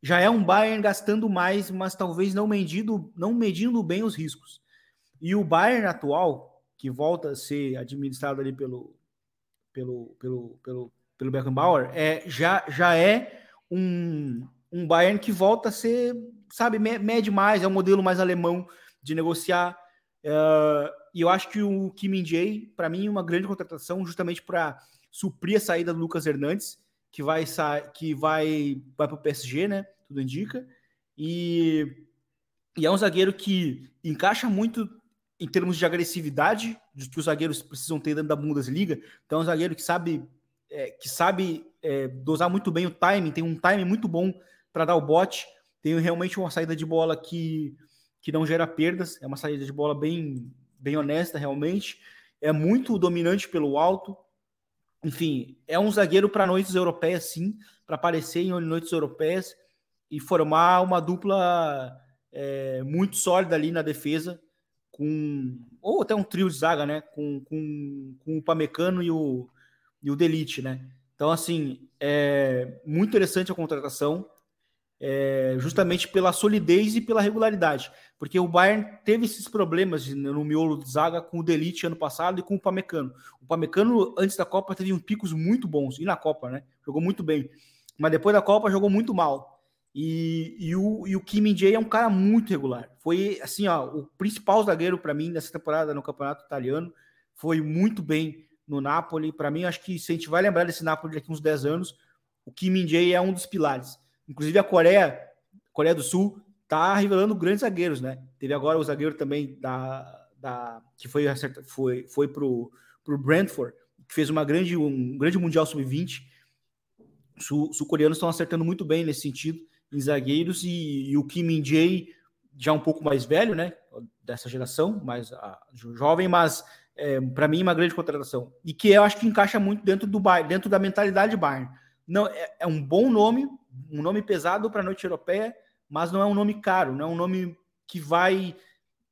C: já é um Bayern gastando mais, mas talvez não medindo, não medindo bem os riscos. E o Bayern atual, que volta a ser administrado ali pelo pelo pelo pelo, pelo Beckenbauer, é já já é um, um Bayern que volta a ser, sabe, mede mais, é um modelo mais alemão de negociar. Uh, e eu acho que o Kim Min-jae, para mim, é uma grande contratação justamente para suprir a saída do Lucas Hernandes, que vai que vai vai para o PSG, né? Tudo indica. E, e é um zagueiro que encaixa muito em termos de agressividade que os zagueiros precisam ter dentro da Bundesliga. Então é um zagueiro que sabe é, que sabe é, dosar muito bem o timing, tem um timing muito bom para dar o bote, tem realmente uma saída de bola que, que não gera perdas, é uma saída de bola bem, bem honesta realmente, é muito dominante pelo alto, enfim, é um zagueiro para noites europeias, sim, para aparecer em noites europeias e formar uma dupla é, muito sólida ali na defesa, com ou até um trio de zaga, né? Com, com, com o Pamecano e o, e o Delite, né? Então, assim, é muito interessante a contratação, é, justamente pela solidez e pela regularidade, porque o Bayern teve esses problemas no miolo de zaga com o Delite ano passado e com o Pamecano. O Pamecano, antes da Copa, teve uns picos muito bons, e na Copa, né? Jogou muito bem, mas depois da Copa jogou muito mal. E, e, o, e o Kim Min-jae é um cara muito regular. Foi, assim, ó, o principal zagueiro para mim nessa temporada no Campeonato Italiano. Foi muito bem no Napoli. Para mim, acho que se a gente vai lembrar desse Napoli daqui uns 10 anos, o Kim Min-jae é um dos pilares. Inclusive a Coreia, Coreia do Sul, tá revelando grandes zagueiros, né? Teve agora o zagueiro também da, da que foi foi foi pro pro Brentford, que fez uma grande um grande mundial sub-20. Sul-coreanos estão acertando muito bem nesse sentido em zagueiros e, e o Kim Min-jae já um pouco mais velho, né? Dessa geração, mais a, jovem, mas é, para mim uma grande contratação e que eu acho que encaixa muito dentro do dentro da mentalidade Bayern. Não é, é um bom nome, um nome pesado para a noite europeia, mas não é um nome caro, não é um nome que vai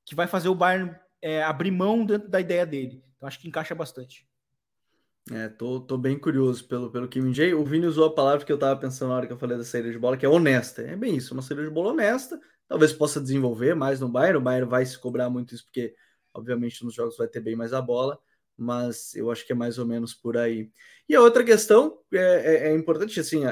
C: que vai fazer o Bayern é, abrir mão dentro da ideia dele. Então acho que encaixa bastante.
A: É, tô, tô bem curioso pelo, pelo Kim J. O Vini usou a palavra que eu tava pensando na hora que eu falei da saída de bola, que é honesta. É bem isso, uma saída de bola honesta. Talvez possa desenvolver mais no Bayern. O Bayern vai se cobrar muito isso, porque, obviamente, nos jogos vai ter bem mais a bola. Mas eu acho que é mais ou menos por aí. E a outra questão é, é, é importante, assim,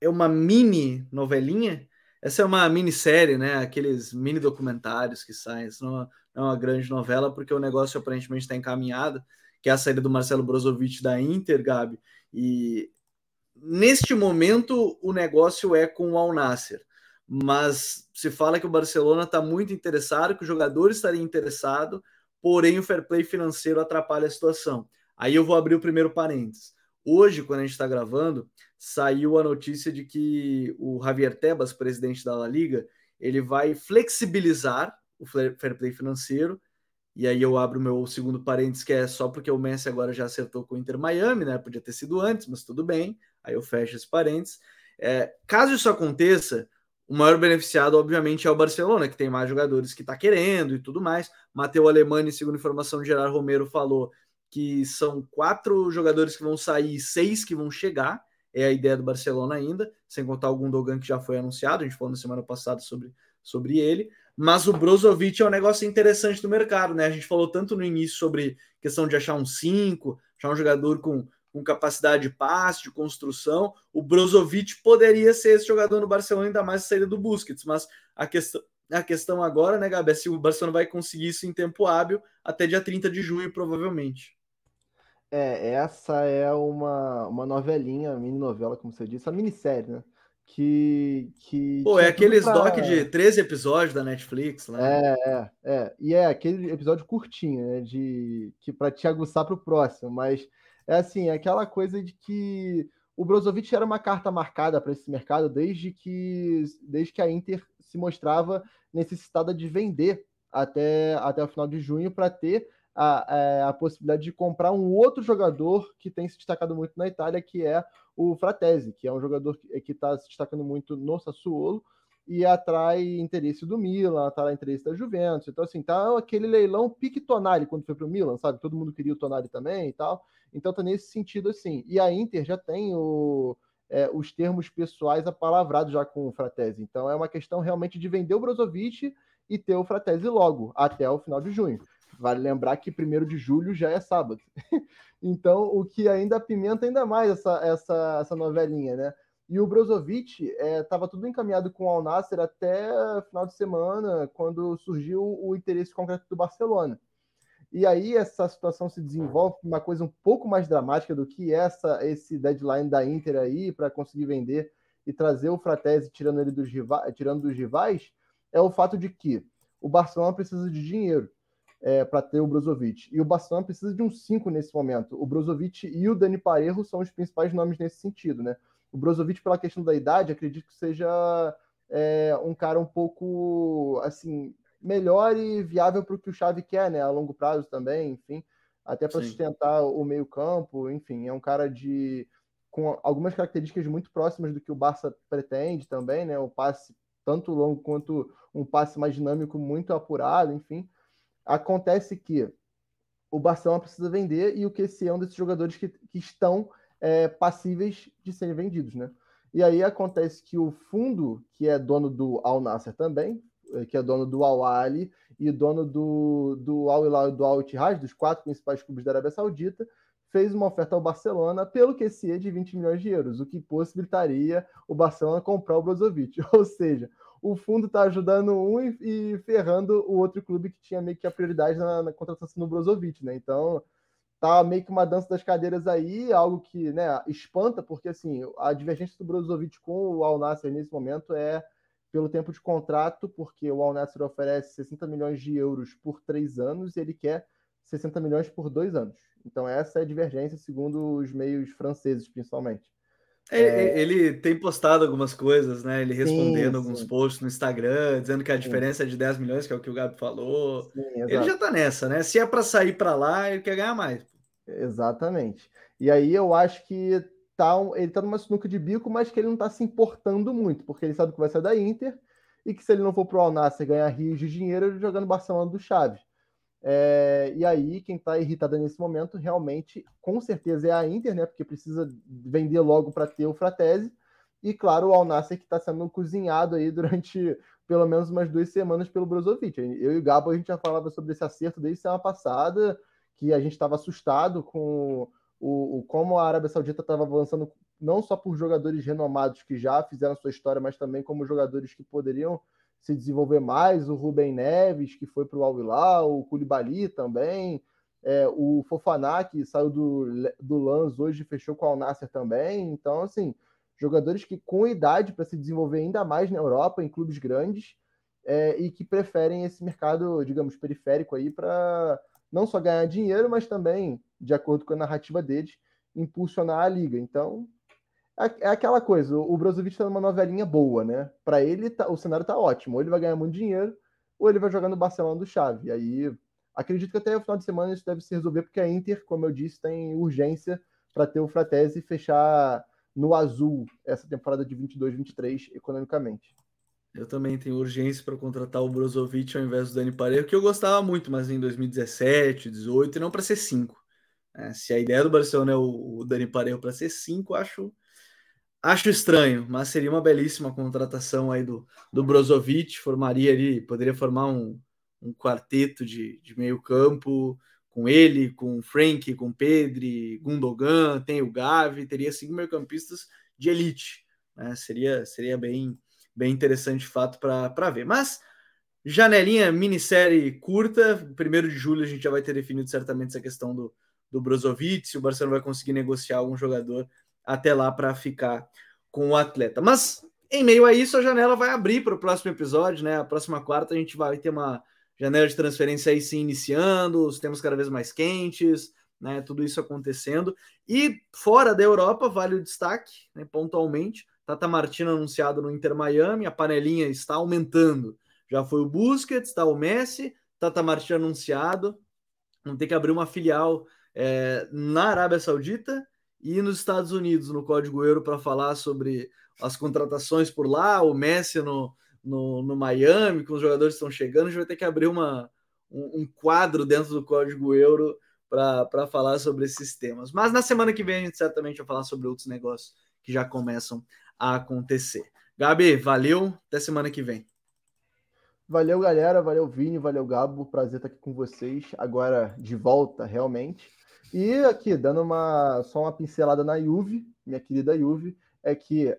A: é uma mini novelinha. Essa é uma minissérie, né? Aqueles mini documentários que saem. Isso não é uma é grande novela, porque o negócio aparentemente está encaminhado que é a saída do Marcelo Brozovic da Inter, Gabi. E neste momento o negócio é com o Al Nasser, mas se fala que o Barcelona está muito interessado, que o jogador estaria interessado, porém o fair play financeiro atrapalha a situação. Aí eu vou abrir o primeiro parênteses. Hoje, quando a gente está gravando, saiu a notícia de que o Javier Tebas, presidente da La Liga, ele vai flexibilizar o fair play financeiro e aí eu abro meu segundo parênteses, que é só porque o Messi agora já acertou com o Inter Miami, né? Podia ter sido antes, mas tudo bem. Aí eu fecho esse parênteses. É, caso isso aconteça, o maior beneficiado, obviamente, é o Barcelona, que tem mais jogadores que está querendo e tudo mais. Mateu Alemani, segundo informação de Gerard Romero, falou que são quatro jogadores que vão sair seis que vão chegar. É a ideia do Barcelona ainda, sem contar algum Dogan que já foi anunciado. A gente falou na semana passada sobre, sobre ele. Mas o Brozovic é um negócio interessante do mercado, né? A gente falou tanto no início sobre questão de achar um 5, achar um jogador com, com capacidade de passe, de construção. O Brozovic poderia ser esse jogador no Barcelona, ainda mais a saída do Busquets. Mas a questão, a questão agora, né, Gabi, é se o Barcelona vai conseguir isso em tempo hábil até dia 30 de junho, provavelmente.
B: É, essa é uma, uma novelinha, mini novela, como você disse, a minissérie, né? que. que
A: Pô, é aqueles pra... doc de 13 episódios da Netflix, né?
B: É, é, é. E é aquele episódio curtinho, né? De, que para te aguçar para o próximo. Mas é assim, é aquela coisa de que o Brozovic era uma carta marcada para esse mercado desde que, desde que a Inter se mostrava necessitada de vender até, até o final de junho para ter a, é, a, possibilidade de comprar um outro jogador que tem se destacado muito na Itália, que é o Fratesi, que é um jogador que está se destacando muito no Sassuolo e atrai interesse do Milan, atrai interesse da Juventus. Então, assim, tá aquele leilão pique Tonali quando foi para o Milan, sabe? Todo mundo queria o Tonali também e tal. Então, tá nesse sentido, assim. E a Inter já tem o, é, os termos pessoais apalavrados já com o Fratesi. Então, é uma questão realmente de vender o Brozovic e ter o Fratesi logo, até o final de junho. Vale lembrar que 1 de julho já é sábado. então, o que ainda apimenta ainda mais essa, essa, essa novelinha, né? E o Brozovic estava é, tudo encaminhado com o Al Nasser até final de semana, quando surgiu o interesse concreto do Barcelona. E aí essa situação se desenvolve uma coisa um pouco mais dramática do que essa esse deadline da Inter aí para conseguir vender e trazer o Fratesi tirando ele dos rivais, tirando dos rivais, é o fato de que o Barcelona precisa de dinheiro é, para ter o Brozovic. E o Barcelona precisa de um 5 nesse momento. O Brozovic e o Dani Parejo são os principais nomes nesse sentido, né? O Brozovic, pela questão da idade, acredito que seja é, um cara um pouco, assim, melhor e viável para o que o Xavi quer, né? A longo prazo também, enfim. Até para sustentar o meio campo, enfim. É um cara de... com algumas características muito próximas do que o Barça pretende também, né? O passe tanto longo quanto um passe mais dinâmico muito apurado, enfim. Acontece que o Barcelona precisa vender e o QC é um desses jogadores que, que estão é, passíveis de serem vendidos, né? E aí acontece que o fundo, que é dono do Al Nasser também, é, que é dono do Al Ali e dono do, do Al Hilal e do Al Ittihad, dos quatro principais clubes da Arábia Saudita, fez uma oferta ao Barcelona pelo QC de 20 milhões de euros, o que possibilitaria o Barcelona comprar o Brozovic. Ou seja, o fundo está ajudando um e, e, ferrando o outro clube que tinha meio que a prioridade na, na contratação do Brozovic, né? Então tá meio que uma dança das cadeiras aí, algo que né, espanta, porque assim, a divergência do Brozovic com o Al Nassr nesse momento é pelo tempo de contrato, porque o Al Nassr oferece 60 milhões de euros por três anos e ele quer 60 milhões por dois anos. Então essa é a divergência, segundo os meios franceses, principalmente.
A: É, é, ele tem postado algumas coisas, né? Ele respondendo sim, alguns sim. posts no Instagram, dizendo que a diferença sim. é de 10 milhões, que é o que o Gabi falou. ele já tá nessa, né? Se é para sair para lá, ele quer ganhar mais.
B: Exatamente. E aí eu acho que tá ele tá numa sinuca de bico, mas que ele não tá se importando muito, porque ele sabe que vai sair da Inter e que se ele não for pro Al Nassr ganhar rios de dinheiro, ele joga no Barcelona do Chaves. É, e aí, quem está irritado nesse momento, realmente, com certeza, é a Inter, né? Porque precisa vender logo para ter o Fratese. E, claro, o Al Nassr que está sendo cozinhado aí durante pelo menos umas duas semanas pelo Brozovic. Eu e o Gabo, a gente já falava sobre esse acerto desde semana passada, que a gente estava assustado com o, o, como a Arábia Saudita estava avançando não só por jogadores renomados que já fizeram sua história, mas também como jogadores que poderiam se desenvolver mais, o Rubem Neves, que foi para o Al-Hilal, o Koulibaly também, é, o Fofaná, que saiu do, do Lanz hoje fechou com o Al-Nasser também, então, assim, jogadores que com idade para se desenvolver ainda mais na Europa, em clubes grandes, é, e que preferem esse mercado, digamos, periférico aí para não só ganhar dinheiro, mas também, de acordo com a narrativa deles, impulsionar a liga. Então, é, é aquela coisa, o Brozovic está numa novelinha boa, né? Para ele, tá, o cenário tá ótimo. Ou ele vai ganhar muito dinheiro, ou ele vai jogar no Barcelona do. E aí, acredito que até o final de semana isso deve se resolver, porque a Inter, como eu disse, tem urgência para ter o Fratese fechar no azul essa temporada de 22-23 economicamente.
A: Eu também tenho urgência para contratar o Brozovic ao invés do Dani Parejo, que eu gostava muito, mas em 2017, 2018, e não para ser 5. É, se a ideia do Barcelona é o, o Dani Parejo para ser 5, acho Acho estranho, mas seria uma belíssima contratação aí do, do Brozovic. Formaria ali, poderia formar um, um quarteto de, de meio campo com ele, com Frank, com Pedri, Gundogan, tem o Gavi, teria cinco meio-campistas de elite. Né? Seria, seria bem, bem interessante de fato para ver. Mas janelinha, minissérie curta, primeiro de julho a gente já vai ter definido certamente essa questão do, do Brozovic, se o Barcelona vai conseguir negociar algum jogador até lá para ficar com o atleta. Mas em meio a isso, a janela vai abrir para o próximo episódio, né? A próxima quarta a gente vai ter uma janela de transferência aí se iniciando, os temas cada vez mais quentes, né? Tudo isso acontecendo. E fora da Europa, vale o destaque, né? pontualmente. Tata Martino anunciado no Inter Miami, a panelinha está aumentando. Já foi o Busquets, está o Messi, Tata Martino anunciado. Vamos ter que abrir uma filial é, na Arábia Saudita e nos Estados Unidos, no Código Euro, para falar sobre as contratações por lá, o Messi no, no, no Miami, com os jogadores estão chegando, a gente vai ter que abrir uma, um, um quadro dentro do Código Euro para falar sobre esses temas. Mas na semana que vem a gente certamente vai falar sobre outros negócios que já começam a acontecer. Gabi, valeu, até semana que vem.
B: Valeu, galera, valeu, Vini, valeu, Gabo, prazer estar aqui com vocês, agora de volta, realmente. E aqui, dando uma só uma pincelada na Juve, minha querida Juve, é que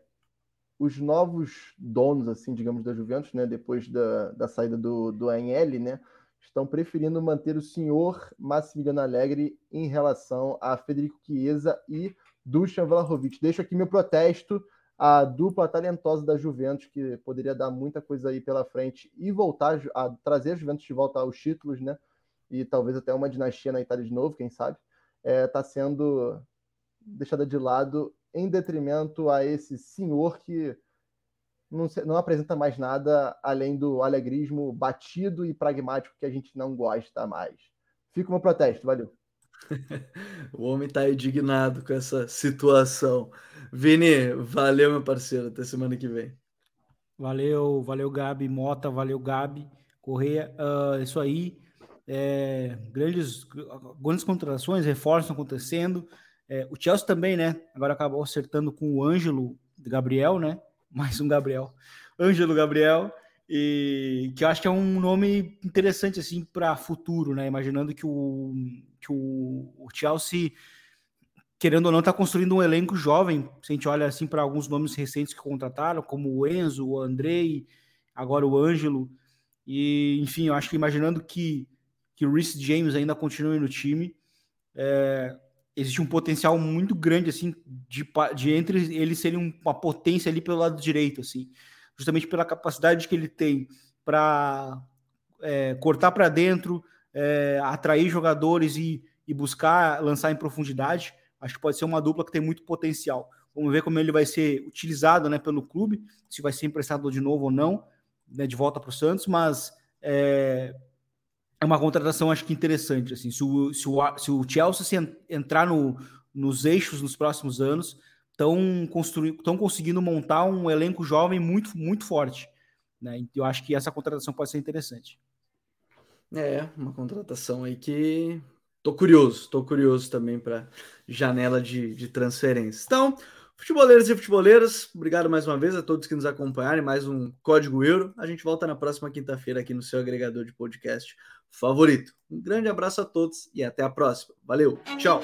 B: os novos donos, assim, digamos, da Juventus, né, depois da, da saída do, do ANL, né, estão preferindo manter o senhor Massimiliano Alegre em relação a Federico Chiesa e Dusan Vlahovic. Deixo aqui meu protesto à dupla talentosa da Juventus, que poderia dar muita coisa aí pela frente e voltar a trazer a Juventus de volta aos títulos, né? E talvez até uma dinastia na Itália de novo, quem sabe? Está é, tá sendo deixada de lado em detrimento a esse senhor que não, não, apresenta mais nada além do alegrismo batido e pragmático que a gente não gosta mais. Fica um protesto, valeu.
A: o homem está indignado com essa situação. Vini, valeu, meu parceiro. Até semana que vem.
C: Valeu, valeu, Gabi Mota, valeu, Gabi Correia. Uh, isso aí. É, grandes, grandes contratações, reforços acontecendo. É, o Chelsea também, né? Agora acabou acertando com o Ângelo Gabriel, né? Mais um Gabriel. Ângelo Gabriel. E que eu acho que é um nome interessante assim para futuro, né? Imaginando que o, que o, o Chelsea, querendo ou não, está construindo um elenco jovem. Se a gente olha assim para alguns nomes recentes que contrataram, como o Enzo, o Andrei, agora o Ângelo. E, enfim, eu acho que imaginando que, que o Rhys James ainda continue no time, é, existe um potencial muito grande, assim, de, de entre eles serem uma potência ali pelo lado direito, assim, justamente pela capacidade que ele tem para é, cortar para dentro, é, atrair jogadores e, e buscar lançar em profundidade. Acho que pode ser uma dupla que tem muito potencial. Vamos ver como ele vai ser utilizado né, pelo clube, se vai ser emprestado de novo ou não, né, de volta para o Santos, mas é, é uma contratação, acho que interessante. Assim, se, o, se, o, se o Chelsea entrar no, nos eixos nos próximos anos, estão conseguindo montar um elenco jovem muito, muito forte. Né? Eu acho que essa contratação pode ser interessante.
A: É, uma contratação aí que tô curioso, tô curioso também para janela de, de transferência. Então, Futeboleiros e futeboleiras, obrigado mais uma vez a todos que nos acompanharem. Mais um Código Euro. A gente volta na próxima quinta-feira aqui no seu agregador de podcast favorito. Um grande abraço a todos e até a próxima. Valeu, tchau!